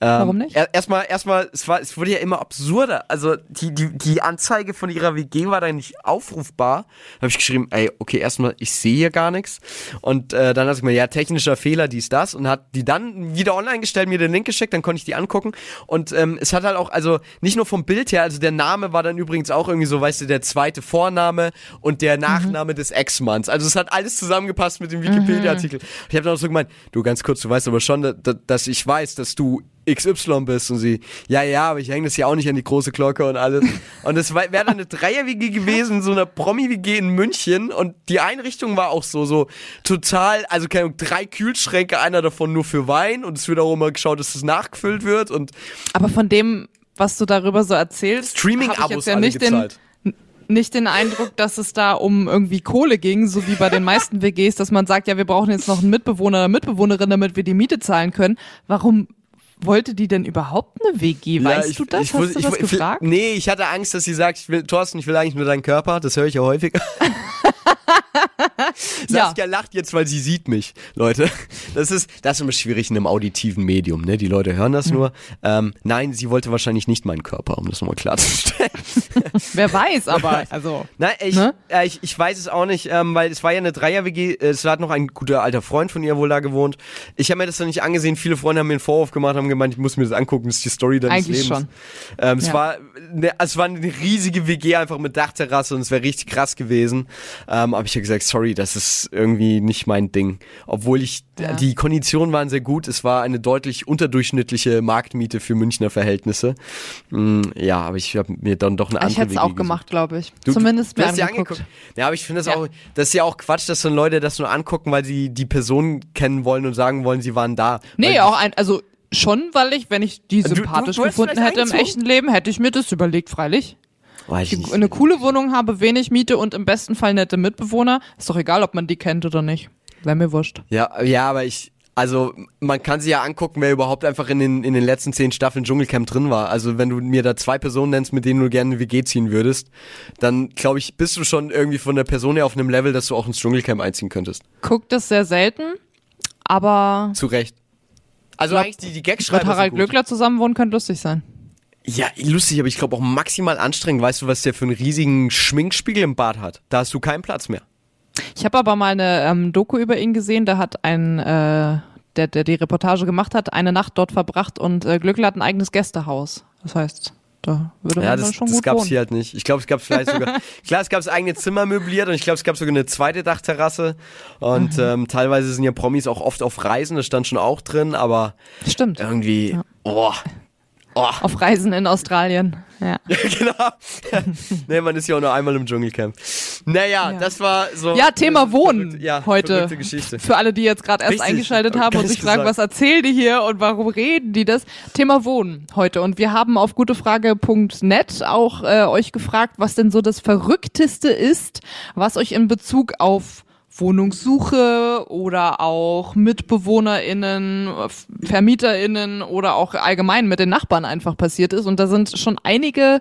Ähm, Warum nicht? er- Erstmal, erstmal, es war, es wurde ja immer absurder. Also die, die, die Anzeige von ihrer WG war da nicht aufrufbar. Da habe ich geschrieben, ey, okay, erstmal, ich sehe hier gar nichts. Und äh, dann hat ich mir, ja, technischer Fehler, dies, das. Und hat die dann wieder online gestellt, mir den Link geschickt, dann konnte ich die angucken. Und ähm, es hat halt auch, also nicht nur vom Bild her, also der Name war dann übrigens auch irgendwie so, weißt du, der zweite Vorname und der Nachname des Ex-Manns. Also es hat alles zusammengepasst mit dem Wikipedia-Artikel. Ich habe dann auch so gemeint, du ganz kurz, du weißt aber schon, da, da, dass ich weiß, dass du XY bist und sie, ja, ja, aber ich hänge das ja auch nicht an die große Glocke und alles. Und es wäre dann eine Dreier-WG gewesen, so eine Promi-WG in München und die Einrichtung war auch so, so total, also keine Ahnung, drei Kühlschränke, einer davon nur für Wein und es wird auch immer geschaut, dass das nachgefüllt wird und Aber von dem, was du darüber so erzählst, Streaming-Abos ja nicht den, gezahlt. nicht den Eindruck, dass es da um irgendwie Kohle ging, so wie bei den meisten WGs, dass man sagt, ja, wir brauchen jetzt noch einen Mitbewohner oder Mitbewohnerin, damit wir die Miete zahlen können. Warum wollte die denn überhaupt eine WG? Weißt Ja, ich- du das? ich Hast wus- du ich, das ich, gefragt? Nee, ich hatte Angst, dass sie sagt, ich will, Thorsten, ich will eigentlich nur deinen Körper. Das höre ich ja häufig. Ja. Saskia lacht jetzt, weil sie sieht mich, Leute. Das ist, das ist immer schwierig in einem auditiven Medium, ne? Die Leute hören das nur. Ähm, nein, sie wollte wahrscheinlich nicht meinen Körper, um das nochmal klarzustellen. Wer weiß, aber also. Nein, ich, Ne? äh, ich, ich weiß es auch nicht, ähm, weil es war ja eine Dreier-WG, äh, es hat noch ein guter alter Freund von ihr wohl da gewohnt. Ich habe mir das noch nicht angesehen, viele Freunde haben mir einen Vorwurf gemacht, haben gemeint, ich muss mir das angucken, das ist die Story deines Eigentlich Lebens. schon. Ähm, es, Ja. war eine, es war eine riesige WG einfach mit Dachterrasse und es wäre richtig krass gewesen. Ähm, aber ich habe gesagt, sorry, das ist irgendwie nicht mein Ding. Obwohl ich, Ja. die Konditionen waren sehr gut, es war eine deutlich unterdurchschnittliche Marktmiete für Münchner Verhältnisse. Mm, ja, aber ich habe mir dann doch eine andere Ich hätte es auch gemacht, glaube ich. Du- Zumindest du mir hast dir angeguckt. Ja, aber ich finde das Ja. auch, das ist ja auch Quatsch, dass so Leute das nur angucken, weil sie die Person kennen wollen und sagen wollen, sie waren da. Nee, auch ein, also schon, weil ich, wenn ich die Du- du- sympathisch du hättest gefunden hätte im echten Leben, hätte ich mir das überlegt, freilich. Weiß ich nicht. eine coole Wohnung habe, wenig Miete und im besten Fall nette Mitbewohner. Ist doch egal, ob man die kennt oder nicht. Wäre mir wurscht. Ja, ja, aber ich, also man kann sich ja angucken, wer überhaupt einfach in den, in den letzten zehn Staffeln Dschungelcamp drin war. Also wenn du mir da zwei Personen nennst, mit denen du gerne eine WG ziehen würdest, dann glaube ich, bist du schon irgendwie von der Person her auf einem Level, dass du auch ins Dschungelcamp einziehen könntest. Guckt das sehr selten, aber Zu Recht. Also Glaub, eigentlich die, die mit Gagschreiber Harald sind gut. Glöckler zusammen wohnen könnte lustig sein. Ja, lustig, aber ich glaube auch maximal anstrengend. Weißt du, was der für einen riesigen Schminkspiegel im Bad hat? Da hast du keinen Platz mehr. Ich habe aber mal eine ähm, Doku über ihn gesehen, da hat ein, äh, der, der die Reportage gemacht hat, eine Nacht dort verbracht und äh, Glöckler hat ein eigenes Gästehaus. Das heißt, da würde Ja, man das, dann schon das gut gab's wohnen. hier halt nicht. Ich glaube, es gab vielleicht sogar. klar, es gab eigene Zimmer möbliert und ich glaube, es gab sogar eine zweite Dachterrasse. Und Mhm. ähm, teilweise sind ja Promis auch oft auf Reisen, das stand schon auch drin, aber Stimmt. irgendwie. Oh. Oh. Auf Reisen in Australien. Ja. genau. nee, man ist ja auch nur einmal im Dschungelcamp. Naja, Ja. das war so. Ja, Thema Wohnen verrückte- ja, heute. Geschichte. Für alle, die jetzt gerade erst Richtig. eingeschaltet Hab haben und sich fragen, was erzählen die hier und warum reden die das? Thema Wohnen heute. Und wir haben auf gutefrage.net auch äh, euch gefragt, was denn so das Verrückteste ist, was euch in Bezug auf Wohnungssuche oder auch MitbewohnerInnen, VermieterInnen oder auch allgemein mit den Nachbarn einfach passiert ist. Und da sind schon einige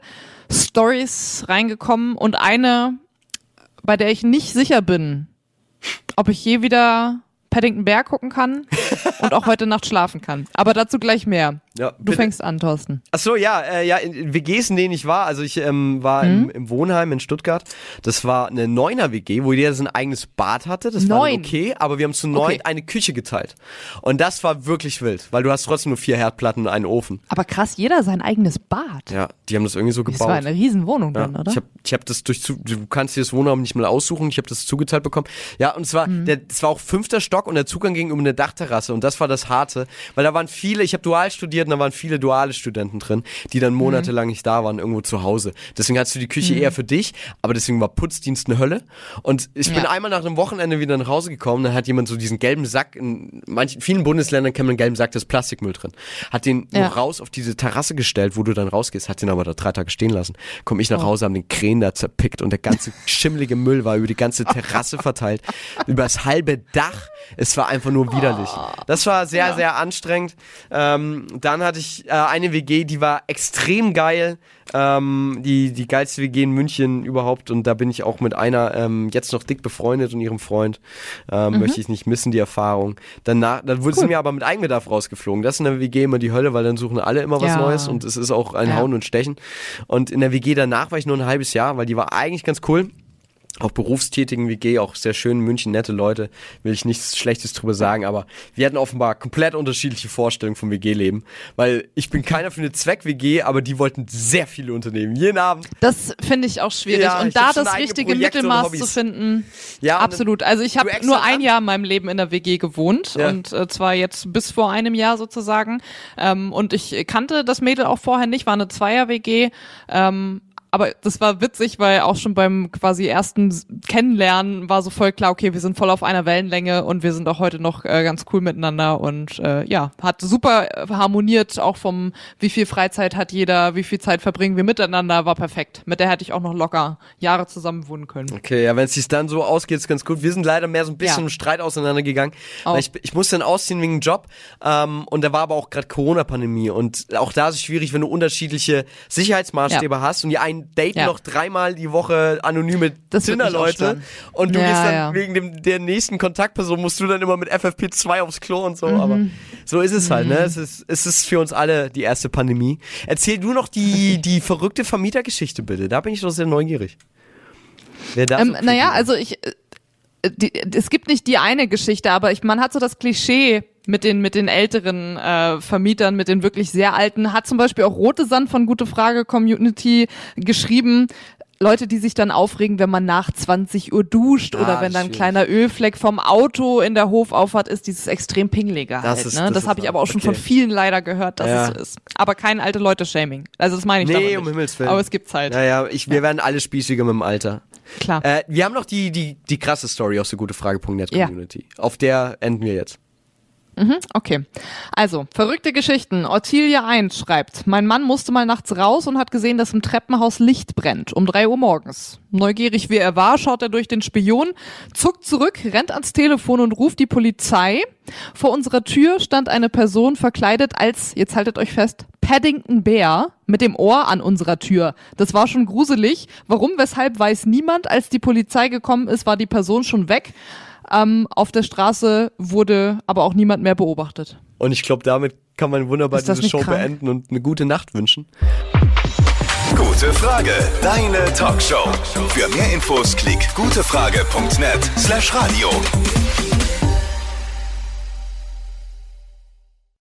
Stories reingekommen und eine, bei der ich nicht sicher bin, ob ich je wieder Paddington Bear gucken kann und auch heute Nacht schlafen kann. Aber dazu gleich mehr. Ja, Du bitte. fängst an, Thorsten. Ach so, ja, äh, ja, in, in WGs, in denen ich war, also ich ähm, war Mhm. im, im Wohnheim in Stuttgart. Das war eine Neuner WG, wo jeder sein eigenes Bad hatte. Das war Neun. okay, aber wir haben zu neun Okay. eine Küche geteilt. Und das war wirklich wild, weil du hast trotzdem nur vier Herdplatten und einen Ofen. Aber krass, jeder sein eigenes Bad. Ja, die haben das irgendwie so Das gebaut. war eine Riesenwohnung Ja, dann, oder? ich habe ich hab das durch zu, du kannst dir das Wohnraum nicht mal aussuchen, ich habe das zugeteilt bekommen. Ja, und zwar Mhm. der es war auch fünfter Stock und der Zugang ging um eine Dachterrasse und das war das harte, weil da waren viele, ich habe dual studiert und da waren viele duale Studenten drin, die dann monatelang nicht da waren irgendwo zu Hause. Deswegen hattest du die Küche eher für dich, aber deswegen war Putzdienst eine Hölle und ich bin Ja. einmal nach einem Wochenende wieder nach Hause gekommen, dann hat jemand so diesen gelben Sack in manchen vielen Bundesländern kennt man einen gelben Sack, da ist Plastikmüll drin. Hat den Ja. raus auf diese Terrasse gestellt, wo du dann rausgehst, hat den aber da drei Tage stehen lassen. Komm ich nach Oh. Hause, haben den Krähen da zerpickt und der ganze schimmelige Müll war über die ganze Terrasse verteilt, über das halbe Dach. Es war einfach nur widerlich. Das war sehr, sehr anstrengend. Ähm, dann hatte ich äh, eine WG, die war extrem geil. Ähm, die, die geilste WG in München überhaupt und da bin ich auch mit einer ähm, jetzt noch dick befreundet und ihrem Freund. Ähm, Möchte ich nicht missen, die Erfahrung. Danach, dann wurde sie mir aber mit Eigenbedarf rausgeflogen. Das ist in der WG immer die Hölle, weil dann suchen alle immer was Ja. Neues und es ist auch ein Ja. Hauen und Stechen. Und in der WG danach war ich nur ein halbes Jahr, weil die war eigentlich ganz cool. Auch berufstätigen WG, auch sehr schön, München, nette Leute, will ich nichts Schlechtes drüber sagen, aber wir hatten offenbar komplett unterschiedliche Vorstellungen vom WG-Leben, weil ich bin keiner für eine Zweck-WG, aber die wollten sehr viele Unternehmen, jeden Abend. Das finde ich auch schwierig. Ja, und da das richtige Projekte Mittelmaß zu finden, Ja, absolut. Also ich habe nur ein? Jahr in meinem Leben in der WG gewohnt Ja. und äh, zwar jetzt bis vor einem Jahr sozusagen. Ähm, und ich kannte das Mädel auch vorher nicht, war eine Zweier-WG. Ähm, aber das war witzig, weil auch schon beim quasi ersten Kennenlernen war so voll klar, okay, wir sind voll auf einer Wellenlänge und wir sind auch heute noch äh, ganz cool miteinander und äh, ja, hat super harmoniert, auch vom wie viel Freizeit hat jeder, wie viel Zeit verbringen wir miteinander, war perfekt. Mit der hätte ich auch noch locker Jahre zusammen wohnen können. Okay, ja, wenn es sich dann so ausgeht, ist ganz gut. Wir sind leider mehr so ein bisschen Ja. im Streit auseinandergegangen. Auch. Weil ich, ich musste dann ausziehen wegen Job ähm, und da war aber auch gerade Corona-Pandemie und auch da ist es schwierig, wenn du unterschiedliche Sicherheitsmaßstäbe hast und die einen daten Ja. noch dreimal die Woche anonyme Tinder-Leute und du Ja, gehst dann ja. wegen dem, der nächsten Kontaktperson musst du dann immer mit FFP2 aufs Klo und so, Mhm. aber so ist es halt, ne? Es ist, es ist für uns alle die erste Pandemie. Erzähl du noch die, die verrückte Vermietergeschichte bitte, da bin ich doch sehr neugierig. Wer da Ähm, so naja, also ich, äh, die, es gibt nicht die eine Geschichte, aber ich, man hat so das Klischee mit den mit den älteren äh, Vermietern, mit den wirklich sehr alten, hat zum Beispiel auch Rote Sand von Gute Frage Community geschrieben. Leute, die sich dann aufregen, wenn man nach 20 Uhr duscht Ah, oder wenn dann ein kleiner Ölfleck vom Auto in der Hofauffahrt ist, dieses extrem pingelige Das halt. ist- ne? das Das, habe ich aber auch schon Okay. von vielen leider gehört, dass Ja. es so ist. Aber kein alte Leute-Shaming. Also das meine ich Nee, um. Himmels Willen. Aber es gibt's halt. Naja, ich, wir werden alle spießiger mit dem Alter. Klar. Äh, wir haben noch die, die, die krasse Story aus der gutefrage.net Ja. Community. Auf der enden wir jetzt. Okay. Also, verrückte Geschichten. Ottilia 1 schreibt, mein Mann musste mal nachts raus und hat gesehen, dass im Treppenhaus Licht brennt. Um drei Uhr morgens. Neugierig wie er war, schaut er durch den Spion, zuckt zurück, rennt ans Telefon und ruft die Polizei. Vor unserer Tür stand eine Person verkleidet als, jetzt haltet euch fest, Paddington Bear mit dem Ohr an unserer Tür. Das war schon gruselig. Warum, weshalb, weiß niemand. Als die Polizei gekommen ist, war die Person schon weg. Ähm, auf der Straße wurde aber auch niemand mehr beobachtet. Und ich glaube, damit kann man wunderbar diese Show krank? beenden und eine gute Nacht wünschen. Gute Frage, deine Talkshow. Für mehr Infos klick gutefrage.net slash radio.